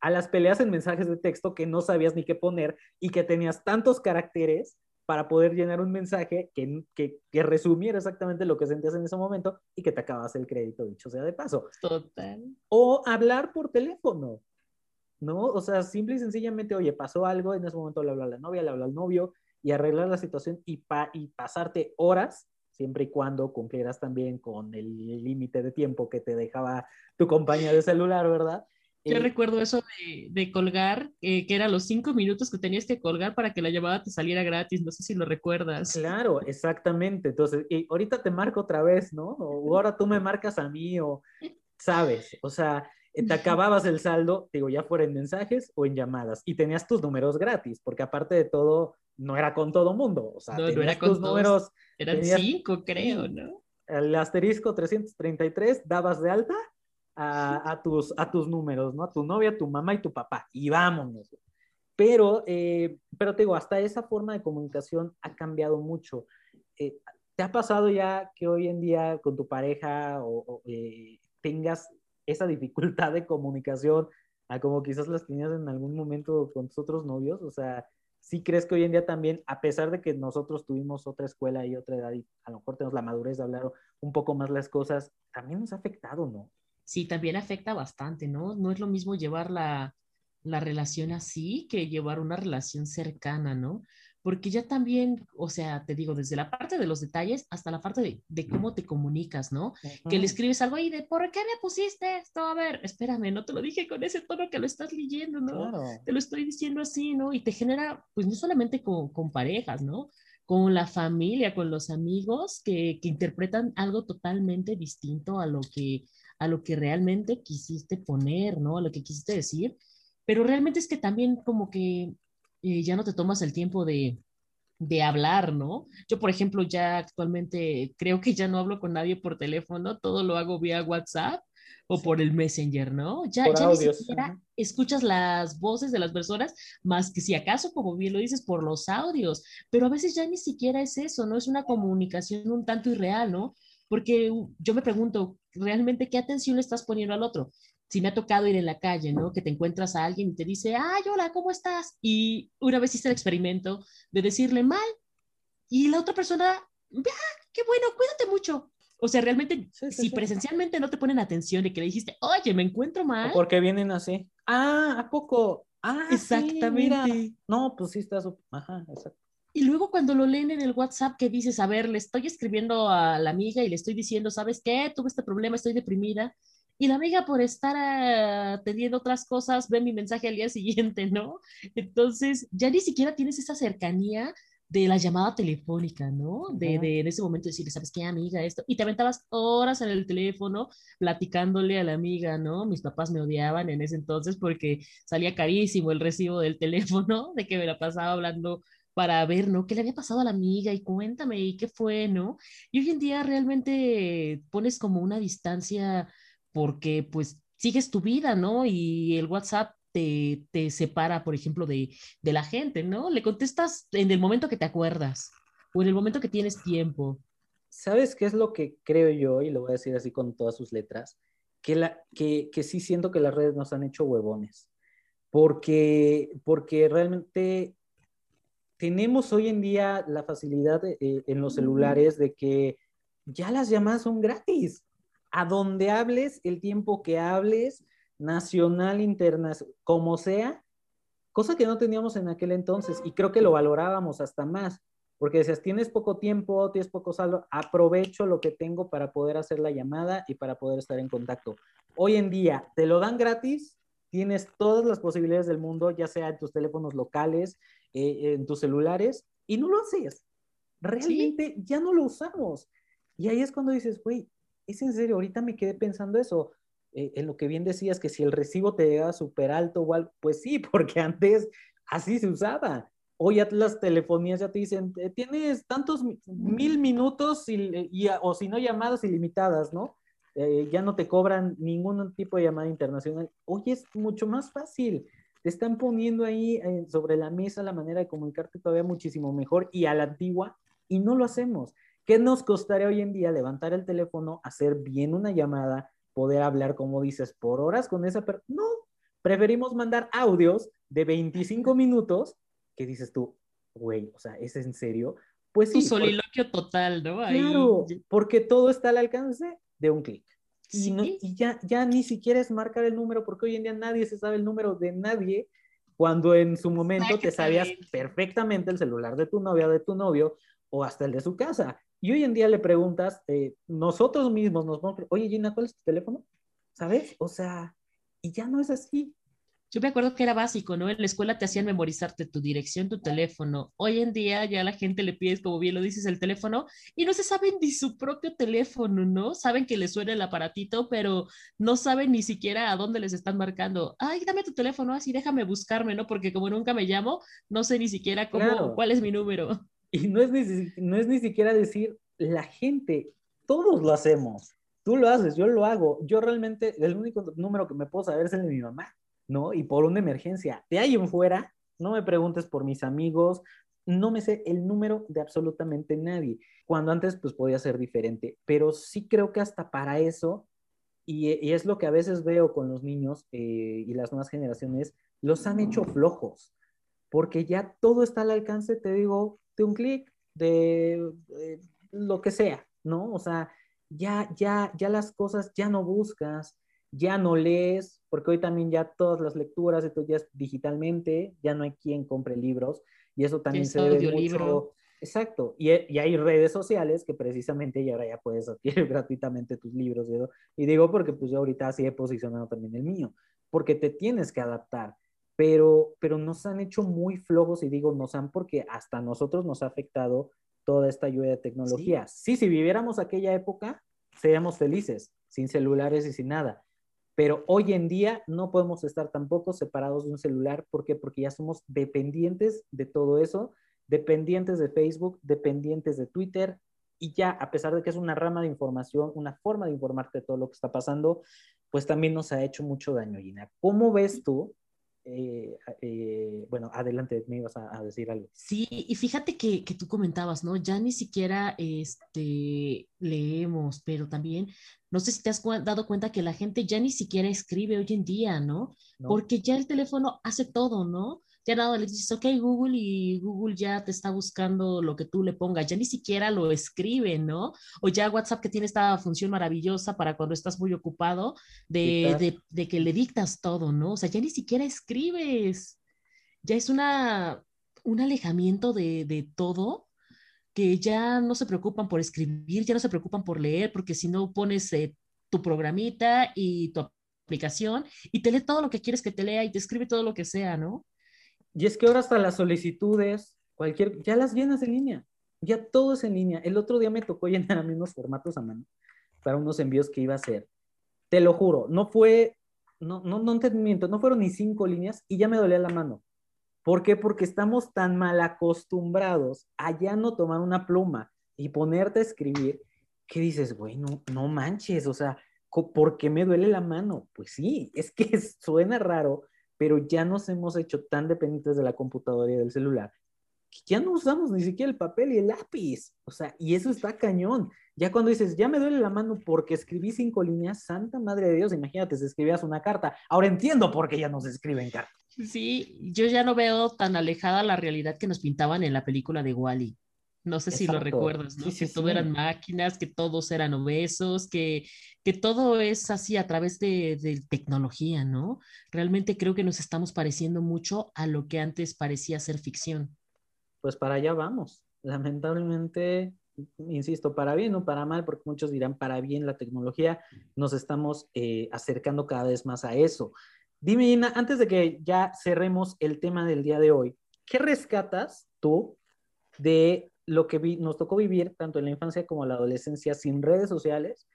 a las peleas en mensajes de texto que no sabías ni qué poner y que tenías tantos caracteres para poder llenar un mensaje que, que, que, resumiera exactamente lo que sentías en ese momento y que te acabas el crédito, dicho sea de paso. Total. O hablar por teléfono, ¿no? O sea, simple y sencillamente, oye, pasó algo, en ese momento le habla a la novia, le habla al novio y arreglar la situación y, pa y pasarte horas, siempre y cuando cumplieras también con el límite de tiempo que te dejaba tu compañía de celular, ¿verdad? Yo recuerdo eso de, de colgar, eh, que eran los cinco minutos que tenías que colgar para que la llamada te saliera gratis. No sé si lo recuerdas. Claro, exactamente. Entonces, y ahorita te marco otra vez, ¿no? O ahora tú me marcas a mí, o sabes, o sea, te acababas el saldo, digo, ya fuera en mensajes o en llamadas, y tenías tus números gratis, porque aparte de todo, no era con todo mundo. O sea, no, no era con tus números. Eran tenías, cinco, creo, ¿no? El asterisco 333, dabas de alta a, a, tus, a tus números, ¿no? A tu novia, tu mamá y tu papá, y vámonos. Pero, eh, pero te digo, hasta esa forma de comunicación ha cambiado mucho. Eh, ¿Te ha pasado ya que hoy en día con tu pareja o, o eh, tengas esa dificultad de comunicación a como quizás las tenías en algún momento con tus otros novios? O sea, ¿sí crees que hoy en día también, a pesar de que nosotros tuvimos otra escuela y otra edad y a lo mejor tenemos la madurez de hablar un poco más las cosas, también nos ha afectado, ¿no? sí, también afecta bastante, ¿no? No es lo mismo llevar la, la relación así que llevar una relación cercana, ¿no? Porque ya también, o sea, te digo, desde la parte de los detalles hasta la parte de, de cómo te comunicas, ¿no? Uh -huh. Que le escribes algo ahí de, ¿por qué me pusiste esto? A ver, espérame, no te lo dije con ese tono que lo estás leyendo, ¿no? Claro. Te lo estoy diciendo así, ¿no? Y te genera, pues no solamente con, con parejas, ¿no? Con la familia, con los amigos que, que interpretan algo totalmente distinto a lo que a lo que realmente quisiste poner, ¿no? A lo que quisiste decir, pero realmente es que también como que eh, ya no te tomas el tiempo de, de hablar, ¿no? Yo, por ejemplo, ya actualmente creo que ya no hablo con nadie por teléfono, todo lo hago vía WhatsApp o por el Messenger, ¿no? Ya, ya ni siquiera escuchas las voces de las personas, más que si acaso, como bien lo dices, por los audios, pero a veces ya ni siquiera es eso, ¿no? Es una comunicación un tanto irreal, ¿no? Porque yo me pregunto, ¿realmente qué atención le estás poniendo al otro? Si me ha tocado ir en la calle, ¿no? Que te encuentras a alguien y te dice, ay, hola, ¿cómo estás? Y una vez hice el experimento de decirle mal y la otra persona, ah, qué bueno, cuídate mucho. O sea, realmente, sí, sí, si sí. presencialmente no te ponen atención de que le dijiste, oye, me encuentro mal. Porque vienen así. Ah, ¿a poco? Ah, exactamente. no, pues sí estás. Ajá, exacto. Y luego cuando lo leen en el WhatsApp que dices, a ver, le estoy escribiendo a la amiga y le estoy diciendo, ¿sabes qué? Tuve este problema, estoy deprimida. Y la amiga por estar uh, teniendo otras cosas ve mi mensaje al día siguiente, ¿no? Entonces ya ni siquiera tienes esa cercanía de la llamada telefónica, ¿no? De, de, en ese momento decirle, ¿sabes qué, amiga? Esto. Y te aventabas horas en el teléfono platicándole a la amiga, ¿no? Mis papás me odiaban en ese entonces porque salía carísimo el recibo del teléfono, de que me la pasaba hablando para ver, ¿no? ¿Qué le había pasado a la amiga? Y cuéntame, ¿y qué fue, no? Y hoy en día realmente pones como una distancia porque pues sigues tu vida, ¿no? Y el WhatsApp te, te separa, por ejemplo, de, de, la gente, ¿no? Le contestas en el momento que te acuerdas o en el momento que tienes tiempo. ¿Sabes qué es lo que creo yo? Y lo voy a decir así con todas sus letras, que, la, que, que sí siento que las redes nos han hecho huevones, porque, porque realmente tenemos hoy en día la facilidad eh, en los celulares de que ya las llamadas son gratis. A donde hables, el tiempo que hables, nacional, internacional, como sea, cosa que no teníamos en aquel entonces y creo que lo valorábamos hasta más, porque decías, tienes poco tiempo, tienes poco saldo, aprovecho lo que tengo para poder hacer la llamada y para poder estar en contacto. Hoy en día, te lo dan gratis, tienes todas las posibilidades del mundo, ya sea en tus teléfonos locales, eh, en tus celulares, y no lo haces. Realmente ¿Sí? ya no lo usamos. Y ahí es cuando dices, güey, es en serio, ahorita me quedé pensando eso. Eh, en lo que bien decías, que si el recibo te llegaba súper alto o algo, pues sí, porque antes así se usaba. Hoy las telefonías ya te dicen, eh, tienes tantos mil minutos y, o si no llamadas ilimitadas, ¿no? Eh, ya no te cobran ningún tipo de llamada internacional. Hoy es mucho más fácil. Te están poniendo ahí eh, sobre la mesa la manera de comunicarte todavía muchísimo mejor y a la antigua y no lo hacemos. ¿Qué nos costaría hoy en día levantar el teléfono, hacer bien una llamada, poder hablar, como dices, por horas con esa persona? No, preferimos mandar audios de 25 minutos que dices tú, güey, o sea, ¿es en serio? Pues sí. Un soliloquio total, ¿no? Claro, porque todo está al alcance de un clic. Y, no, y ya, ya ni siquiera es marcar el número, porque hoy en día nadie se sabe el número de nadie, cuando en su momento te sabías perfectamente el celular de tu novia de tu novio, o hasta el de su casa. Y hoy en día le preguntas, eh, nosotros mismos nos vamos, oye Gina, ¿cuál es tu teléfono? ¿Sabes? O sea, y ya no es así. Yo me acuerdo que era básico, ¿no? En la escuela te hacían memorizarte tu dirección, tu teléfono. Hoy en día ya la gente le pides, como bien lo dices, el teléfono y no se saben ni su propio teléfono, ¿no? Saben que les suena el aparatito, pero no saben ni siquiera a dónde les están marcando. Ay, dame tu teléfono, así déjame buscarme, ¿no? Porque como nunca me llamo, no sé ni siquiera cómo, cuál es mi número. Y no es, ni, no es ni siquiera decir la gente, todos lo hacemos. Tú lo haces, yo lo hago. Yo realmente, el único número que me puedo saber es el de mi mamá. ¿no? Y por una emergencia. De ahí en fuera, no me preguntes por mis amigos, no me sé el número de absolutamente nadie, cuando antes pues podía ser diferente, pero sí creo que hasta para eso, y, es lo que a veces veo con los niños eh, y las nuevas generaciones, los han hecho flojos, porque ya todo está al alcance, te digo, de un clic, de, de lo que sea, ¿no? O sea, ya, ya, ya las cosas ya no buscas, ya no lees, porque hoy también ya todas las lecturas, ya es digitalmente, ya no hay quien compre libros, y eso también se debe mucho... Exacto, y, y, hay redes sociales que precisamente ya ahora ya puedes adquirir gratuitamente tus libros, y digo porque pues yo ahorita así he posicionado también el mío, porque te tienes que adaptar, pero, pero nos han hecho muy flojos, y digo nos han porque hasta nosotros nos ha afectado toda esta lluvia de tecnología. sí, si viviéramos aquella época, seríamos felices, sin celulares y sin nada pero hoy en día no podemos estar tampoco separados de un celular. ¿Por qué? Porque ya somos dependientes de todo eso, dependientes de Facebook, dependientes de Twitter. Y ya, a pesar de que es una rama de información, una forma de informarte de todo lo que está pasando, pues también nos ha hecho mucho daño, Gina. ¿Cómo ves tú eh, eh, bueno, adelante, me ibas a, decir algo. Sí, y fíjate que, que, tú comentabas, ¿no? Ya ni siquiera este, leemos, pero también, no sé si te has dado cuenta que la gente ya ni siquiera escribe hoy en día, ¿no? Porque ya el teléfono hace todo, ¿no? Ya nada, le dices, ok, Google, y Google ya te está buscando lo que tú le pongas, ya ni siquiera lo escribe, ¿no? O ya WhatsApp que tiene esta función maravillosa para cuando estás muy ocupado, de, de, que le dictas todo, ¿no? O sea, ya ni siquiera escribes, ya es una, un alejamiento de, de todo que ya no se preocupan por escribir, ya no se preocupan por leer, porque si no pones eh, tu programita y tu aplicación y te lee todo lo que quieres que te lea y te escribe todo lo que sea, ¿no? Y es que ahora hasta las solicitudes, cualquier, ya las llenas en línea, ya todo es en línea. El otro día me tocó llenar a mí unos formatos a mano para unos envíos que iba a hacer. Te lo juro, no fue, no, no, no te miento, no fueron ni cinco líneas y ya me dolía la mano. ¿Por qué? Porque estamos tan mal acostumbrados a ya no tomar una pluma y ponerte a escribir que dices, bueno, no manches, o sea, ¿por qué me duele la mano? Pues sí, es que suena raro, pero ya nos hemos hecho tan dependientes de la computadora y del celular que ya no usamos ni siquiera el papel y el lápiz. O sea, y eso está cañón. Ya cuando dices, ya me duele la mano porque escribí cinco líneas, santa madre de Dios, imagínate si escribías una carta. Ahora entiendo por qué ya no se escriben cartas. Sí, yo ya no veo tan alejada la realidad que nos pintaban en la película de Wally. No sé si lo recuerdas, ¿no? que todo eran máquinas, que todos eran obesos, que, que todo es así a través de, de, tecnología, ¿no? Realmente creo que nos estamos pareciendo mucho a lo que antes parecía ser ficción. Pues para allá vamos. Lamentablemente, insisto, para bien o para mal, porque muchos dirán para bien la tecnología, nos estamos eh, acercando cada vez más a eso. Dime, Ina, antes de que ya cerremos el tema del día de hoy, ¿qué rescatas tú de lo que nos tocó vivir tanto en la infancia como en la adolescencia sin redes sociales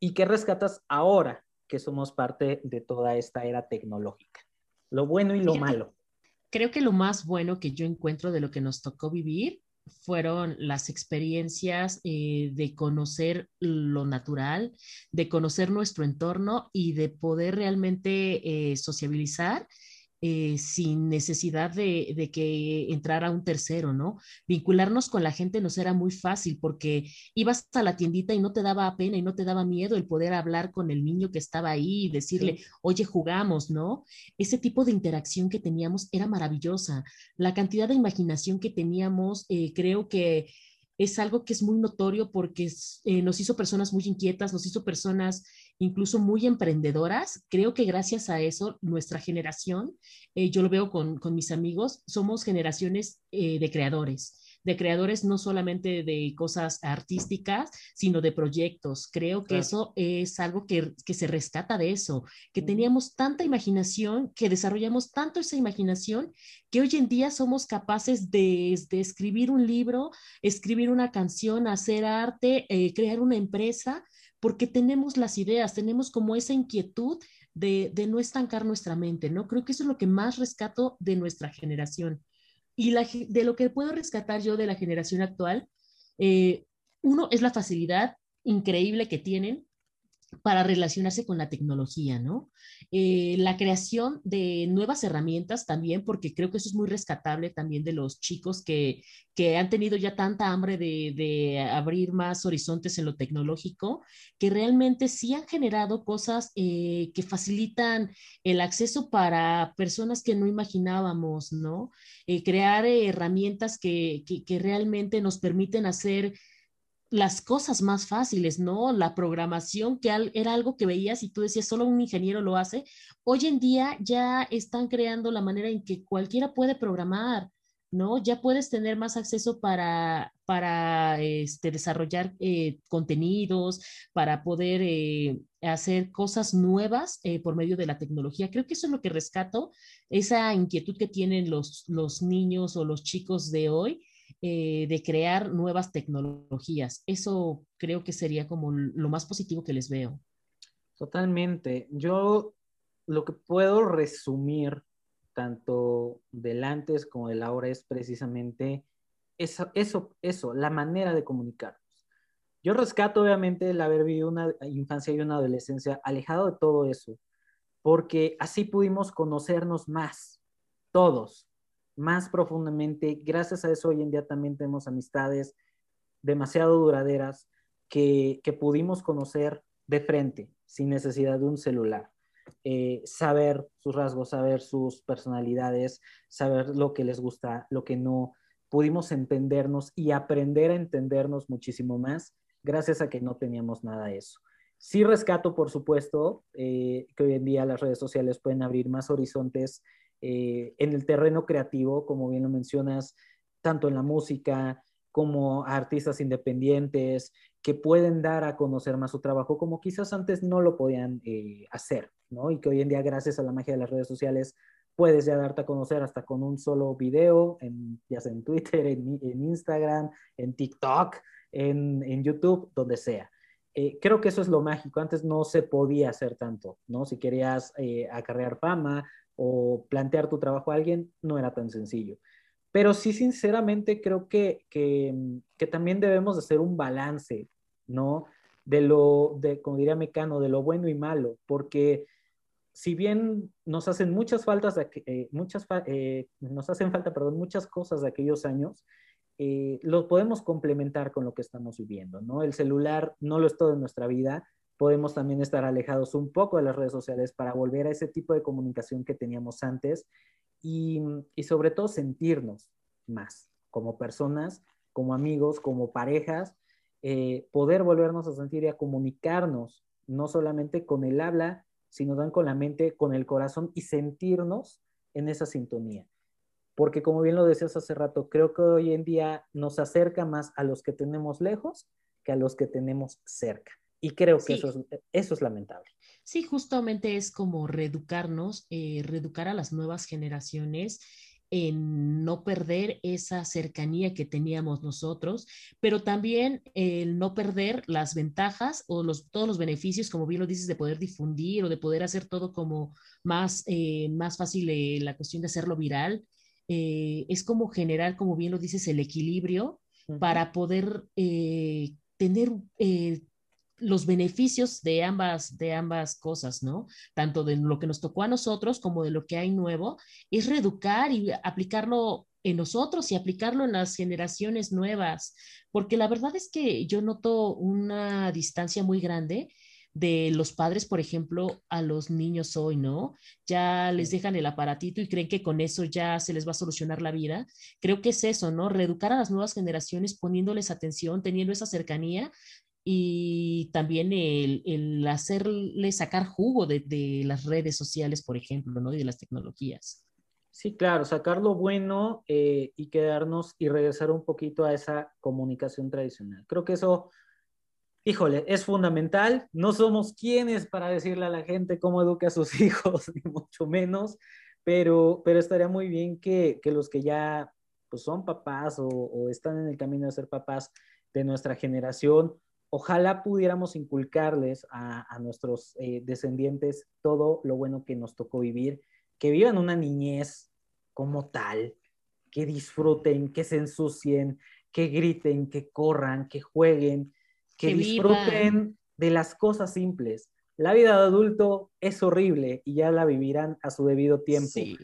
y qué rescatas ahora que somos parte de toda esta era tecnológica. Lo bueno y lo malo. creo que lo más bueno que yo encuentro de lo que nos tocó vivir fueron las experiencias eh, de conocer lo natural, de conocer nuestro entorno y de poder realmente eh, sociabilizar eh, sin necesidad de, que entrara un tercero, ¿no? Vincularnos con la gente nos era muy fácil porque ibas a la tiendita y no te daba pena y no te daba miedo el poder hablar con el niño que estaba ahí y decirle, oye, jugamos, ¿no? Ese tipo de interacción que teníamos era maravillosa. La cantidad de imaginación que teníamos, eh, creo que es algo que es muy notorio porque eh, nos hizo personas muy inquietas, nos hizo personas incluso muy emprendedoras. Creo que gracias a eso, nuestra generación, eh, yo lo veo con, mis amigos, somos generaciones eh, de creadores de creadores no solamente de cosas artísticas, sino de proyectos. Creo que eso es algo que, se rescata de eso, que teníamos tanta imaginación, que desarrollamos tanto esa imaginación, que hoy en día somos capaces de, escribir un libro, escribir una canción, hacer arte, eh, crear una empresa, porque tenemos las ideas, tenemos como esa inquietud de, de, no estancar nuestra mente, ¿no? Creo que eso es lo que más rescato de nuestra generación. Y de lo que puedo rescatar yo de la generación actual, eh, uno es la facilidad increíble que tienen para relacionarse con la tecnología, ¿no? Eh, la creación de nuevas herramientas también, porque creo que eso es muy rescatable también de los chicos que, que han tenido ya tanta hambre de, de, abrir más horizontes en lo tecnológico, que realmente sí han generado cosas eh, que facilitan el acceso para personas que no imaginábamos, ¿no? Eh, crear herramientas que, que, que realmente nos permiten hacer las cosas más fáciles, ¿no? La programación, que era algo que veías y tú decías, solo un ingeniero lo hace. Hoy en día ya están creando la manera en que cualquiera puede programar, ¿no? Ya puedes tener más acceso para, para este, desarrollar eh, contenidos, para poder eh, hacer cosas nuevas eh, por medio de la tecnología. Creo que eso es lo que rescato, esa inquietud que tienen los, los niños o los chicos de hoy eh, de crear nuevas tecnologías. Eso creo que sería como lo más positivo que les veo. Totalmente. Yo lo que puedo resumir tanto del antes como del ahora es precisamente eso, eso, eso, la manera de comunicarnos. Yo rescato obviamente el haber vivido una infancia y una adolescencia alejado de todo eso, porque así pudimos conocernos más, todos, más profundamente. Gracias a eso hoy en día también tenemos amistades demasiado duraderas que, pudimos conocer de frente, sin necesidad de un celular. Eh, saber sus rasgos, saber sus personalidades, saber lo que les gusta, lo que no. Pudimos entendernos y aprender a entendernos muchísimo más gracias a que no teníamos nada de eso. Sí rescato, por supuesto, eh, que hoy en día las redes sociales pueden abrir más horizontes eh, en el terreno creativo, como bien lo mencionas, tanto en la música como a artistas independientes que pueden dar a conocer más su trabajo como quizás antes no lo podían eh, hacer, ¿no? Y que hoy en día, gracias a la magia de las redes sociales, puedes ya darte a conocer hasta con un solo video, en, ya sea en Twitter, en, Instagram, en TikTok, en, YouTube, donde sea. Eh, creo que eso es lo mágico. Antes no se podía hacer tanto, ¿no? Si querías acarrear fama o plantear tu trabajo a alguien no era tan sencillo. Pero sí, sinceramente, creo que, que, también debemos hacer un balance, ¿no? De lo, de, como diría Mecano, de lo bueno y malo, porque si bien nos hacen muchas faltas, eh, muchas, eh, nos hacen falta, perdón, muchas cosas de aquellos años, eh, lo podemos complementar con lo que estamos viviendo, ¿no? El celular no lo es todo en nuestra vida, podemos también estar alejados un poco de las redes sociales para volver a ese tipo de comunicación que teníamos antes y, sobre todo sentirnos más como personas, como amigos, como parejas, eh, poder volvernos a sentir y a comunicarnos, no solamente con el habla, sino también con la mente, con el corazón y sentirnos en esa sintonía. Porque como bien lo decías hace rato, creo que hoy en día nos acerca más a los que tenemos lejos que a los que tenemos cerca. Y creo que eso, es, eso es lamentable. Sí, justamente es como reeducarnos, eh, reeducar a las nuevas generaciones en no perder esa cercanía que teníamos nosotros, pero también el no perder las ventajas o los, todos los beneficios, como bien lo dices, de poder difundir o de poder hacer todo como más, eh, más fácil eh, la cuestión de hacerlo viral eh, es como generar, como bien lo dices, el equilibrio para poder eh, tener eh, los beneficios de ambas, de ambas cosas, ¿no? Tanto de lo que nos tocó a nosotros como de lo que hay nuevo, es reeducar y aplicarlo en nosotros y aplicarlo en las generaciones nuevas, porque la verdad es que yo noto una distancia muy grande de los padres, por ejemplo, a los niños hoy, ¿no? Ya les dejan el aparatito y creen que con eso ya se les va a solucionar la vida. Creo que es eso, ¿no? Reeducar a las nuevas generaciones poniéndoles atención, teniendo esa cercanía y también el, el hacerle sacar jugo de, de, las redes sociales, por ejemplo, ¿no? Y de las tecnologías. Sí, claro, sacar lo bueno eh, y quedarnos y regresar un poquito a esa comunicación tradicional. Creo que eso, híjole, es fundamental. No somos quienes para decirle a la gente cómo eduque a sus hijos, ni mucho menos, pero, pero estaría muy bien que, que los que ya pues, son papás o, o están en el camino de ser papás de nuestra generación, ojalá pudiéramos inculcarles a, a nuestros eh, descendientes todo lo bueno que nos tocó vivir, que vivan una niñez como tal, que disfruten, que se ensucien, que griten, que corran, que jueguen, que, que disfruten vivan. de las cosas simples. La vida de adulto es horrible y ya la vivirán a su debido tiempo. Sí.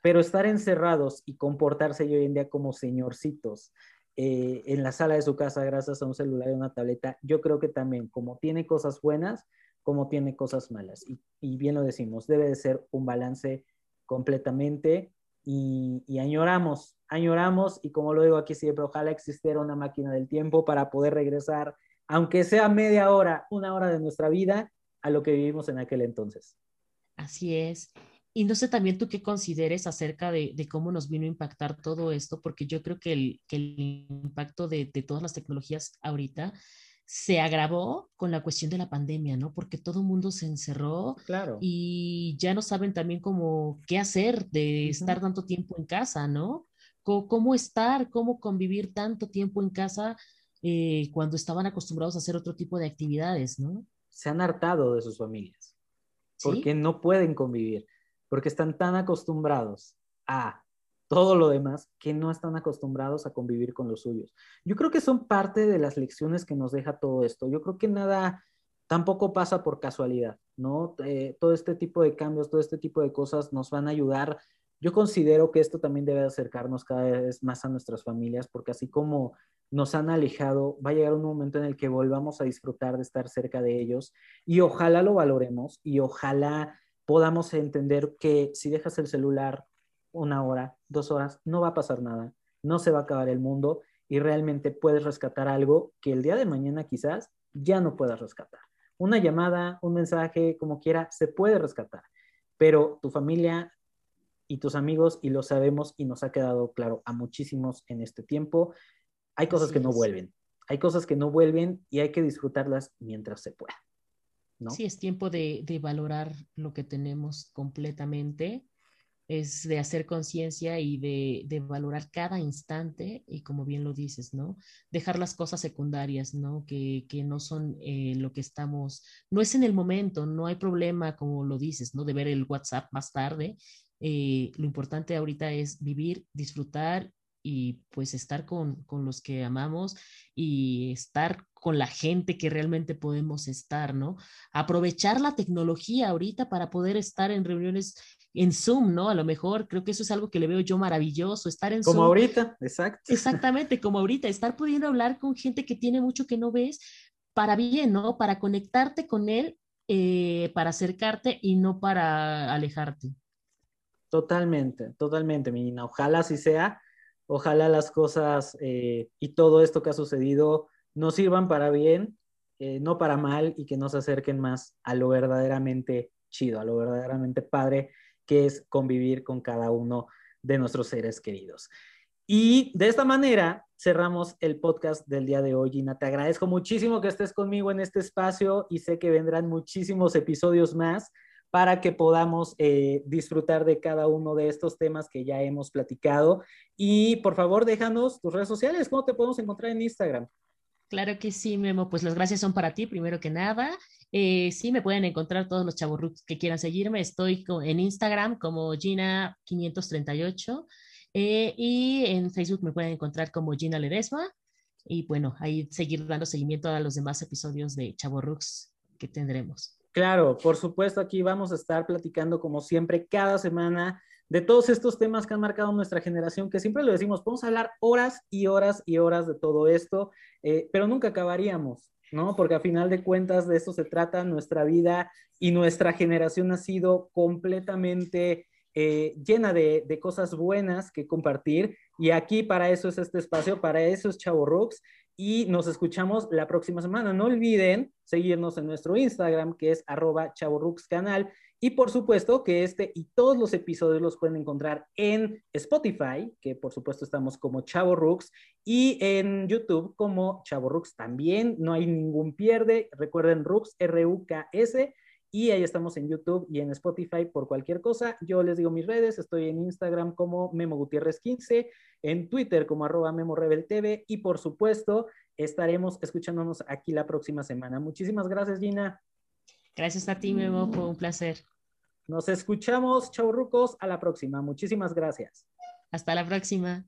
Pero estar encerrados y comportarse hoy en día como señorcitos, eh, en la sala de su casa gracias a un celular y una tableta, yo creo que también, como tiene cosas buenas, como tiene cosas malas. Y, bien lo decimos, debe de ser un balance completamente y, y, añoramos, añoramos y como lo digo aquí siempre, ojalá existiera una máquina del tiempo para poder regresar, aunque sea media hora, una hora de nuestra vida, a lo que vivimos en aquel entonces. Así es. Y no sé también tú qué consideres acerca de, de, cómo nos vino a impactar todo esto, porque yo creo que el, que el impacto de, de, todas las tecnologías ahorita se agravó con la cuestión de la pandemia, ¿no? Porque todo el mundo se encerró claro. y ya no saben también cómo qué hacer de uh -huh. estar tanto tiempo en casa, ¿no? C cómo estar, cómo convivir tanto tiempo en casa eh, cuando estaban acostumbrados a hacer otro tipo de actividades, ¿no? Se han hartado de sus familias porque ¿Sí? no pueden convivir porque están tan acostumbrados a todo lo demás que no están acostumbrados a convivir con los suyos. Yo creo que son parte de las lecciones que nos deja todo esto. Yo creo que nada tampoco pasa por casualidad, ¿no? Eh, todo este tipo de cambios, todo este tipo de cosas nos van a ayudar. Yo considero que esto también debe acercarnos cada vez más a nuestras familias, porque así como nos han alejado, va a llegar un momento en el que volvamos a disfrutar de estar cerca de ellos y ojalá lo valoremos y ojalá podamos entender que si dejas el celular una hora, dos horas, no va a pasar nada, no se va a acabar el mundo y realmente puedes rescatar algo que el día de mañana quizás ya no puedas rescatar. Una llamada, un mensaje, como quiera, se puede rescatar, pero tu familia y tus amigos, y lo sabemos y nos ha quedado claro a muchísimos en este tiempo, hay cosas Así que no es. vuelven, hay cosas que no vuelven y hay que disfrutarlas mientras se pueda. ¿No? Sí, es tiempo de, de, valorar lo que tenemos completamente, es de hacer conciencia y de, de, valorar cada instante y como bien lo dices, ¿no? Dejar las cosas secundarias, ¿no? Que, que no son eh, lo que estamos, no es en el momento, no hay problema, como lo dices, ¿no? De ver el WhatsApp más tarde. Eh, lo importante ahorita es vivir, disfrutar y pues estar con, con, los que amamos y estar con la gente que realmente podemos estar, ¿no? Aprovechar la tecnología ahorita para poder estar en reuniones en Zoom, ¿no? A lo mejor creo que eso es algo que le veo yo maravilloso, estar en como Zoom. ahorita, exacto. Exactamente, como ahorita, estar pudiendo hablar con gente que tiene mucho que no ves para bien, ¿no? Para conectarte con él, eh, para acercarte y no para alejarte. Totalmente, totalmente, mi niña. Ojalá así sea Ojalá las cosas eh, y todo esto que ha sucedido nos sirvan para bien, eh, no para mal, y que nos acerquen más a lo verdaderamente chido, a lo verdaderamente padre, que es convivir con cada uno de nuestros seres queridos. Y de esta manera cerramos el podcast del día de hoy, Gina. Te agradezco muchísimo que estés conmigo en este espacio y sé que vendrán muchísimos episodios más para que podamos eh, disfrutar de cada uno de estos temas que ya hemos platicado. Y por favor, déjanos tus redes sociales, ¿cómo te podemos encontrar en Instagram? Claro que sí, Memo. Pues las gracias son para ti, primero que nada. Eh, sí, me pueden encontrar todos los chavorrucos que quieran seguirme. Estoy en Instagram como Gina538 Eh, y en Facebook me pueden encontrar como Gina Ledesma. Y bueno, ahí seguir dando seguimiento a los demás episodios de Chavo Rux que tendremos. Claro, por supuesto, aquí vamos a estar platicando como siempre cada semana de todos estos temas que han marcado nuestra generación, que siempre lo decimos, podemos hablar horas y horas y horas de todo esto, eh, pero nunca acabaríamos, ¿no? Porque a final de cuentas de esto se trata nuestra vida y nuestra generación ha sido completamente eh, llena de, de, cosas buenas que compartir. Y aquí para eso es este espacio, para eso es Chavo Rooks. Y nos escuchamos la próxima semana. No olviden seguirnos en nuestro Instagram, que es arroba canal y por supuesto que este y todos los episodios los pueden encontrar en Spotify, que por supuesto estamos como Chavo Rooks, y en YouTube como Chavo Rooks también. No hay ningún pierde. Recuerden Rooks, R-U-K-S. Y ahí estamos en YouTube y en Spotify por cualquier cosa. Yo les digo mis redes, estoy en Instagram como Memo Gutiérrez 15, en Twitter como arroba Memo Rebel TV y por supuesto estaremos escuchándonos aquí la próxima semana. Muchísimas gracias Gina. Gracias a ti Memo, fue un placer. Nos escuchamos, chau rucos, a la próxima. Muchísimas gracias. Hasta la próxima.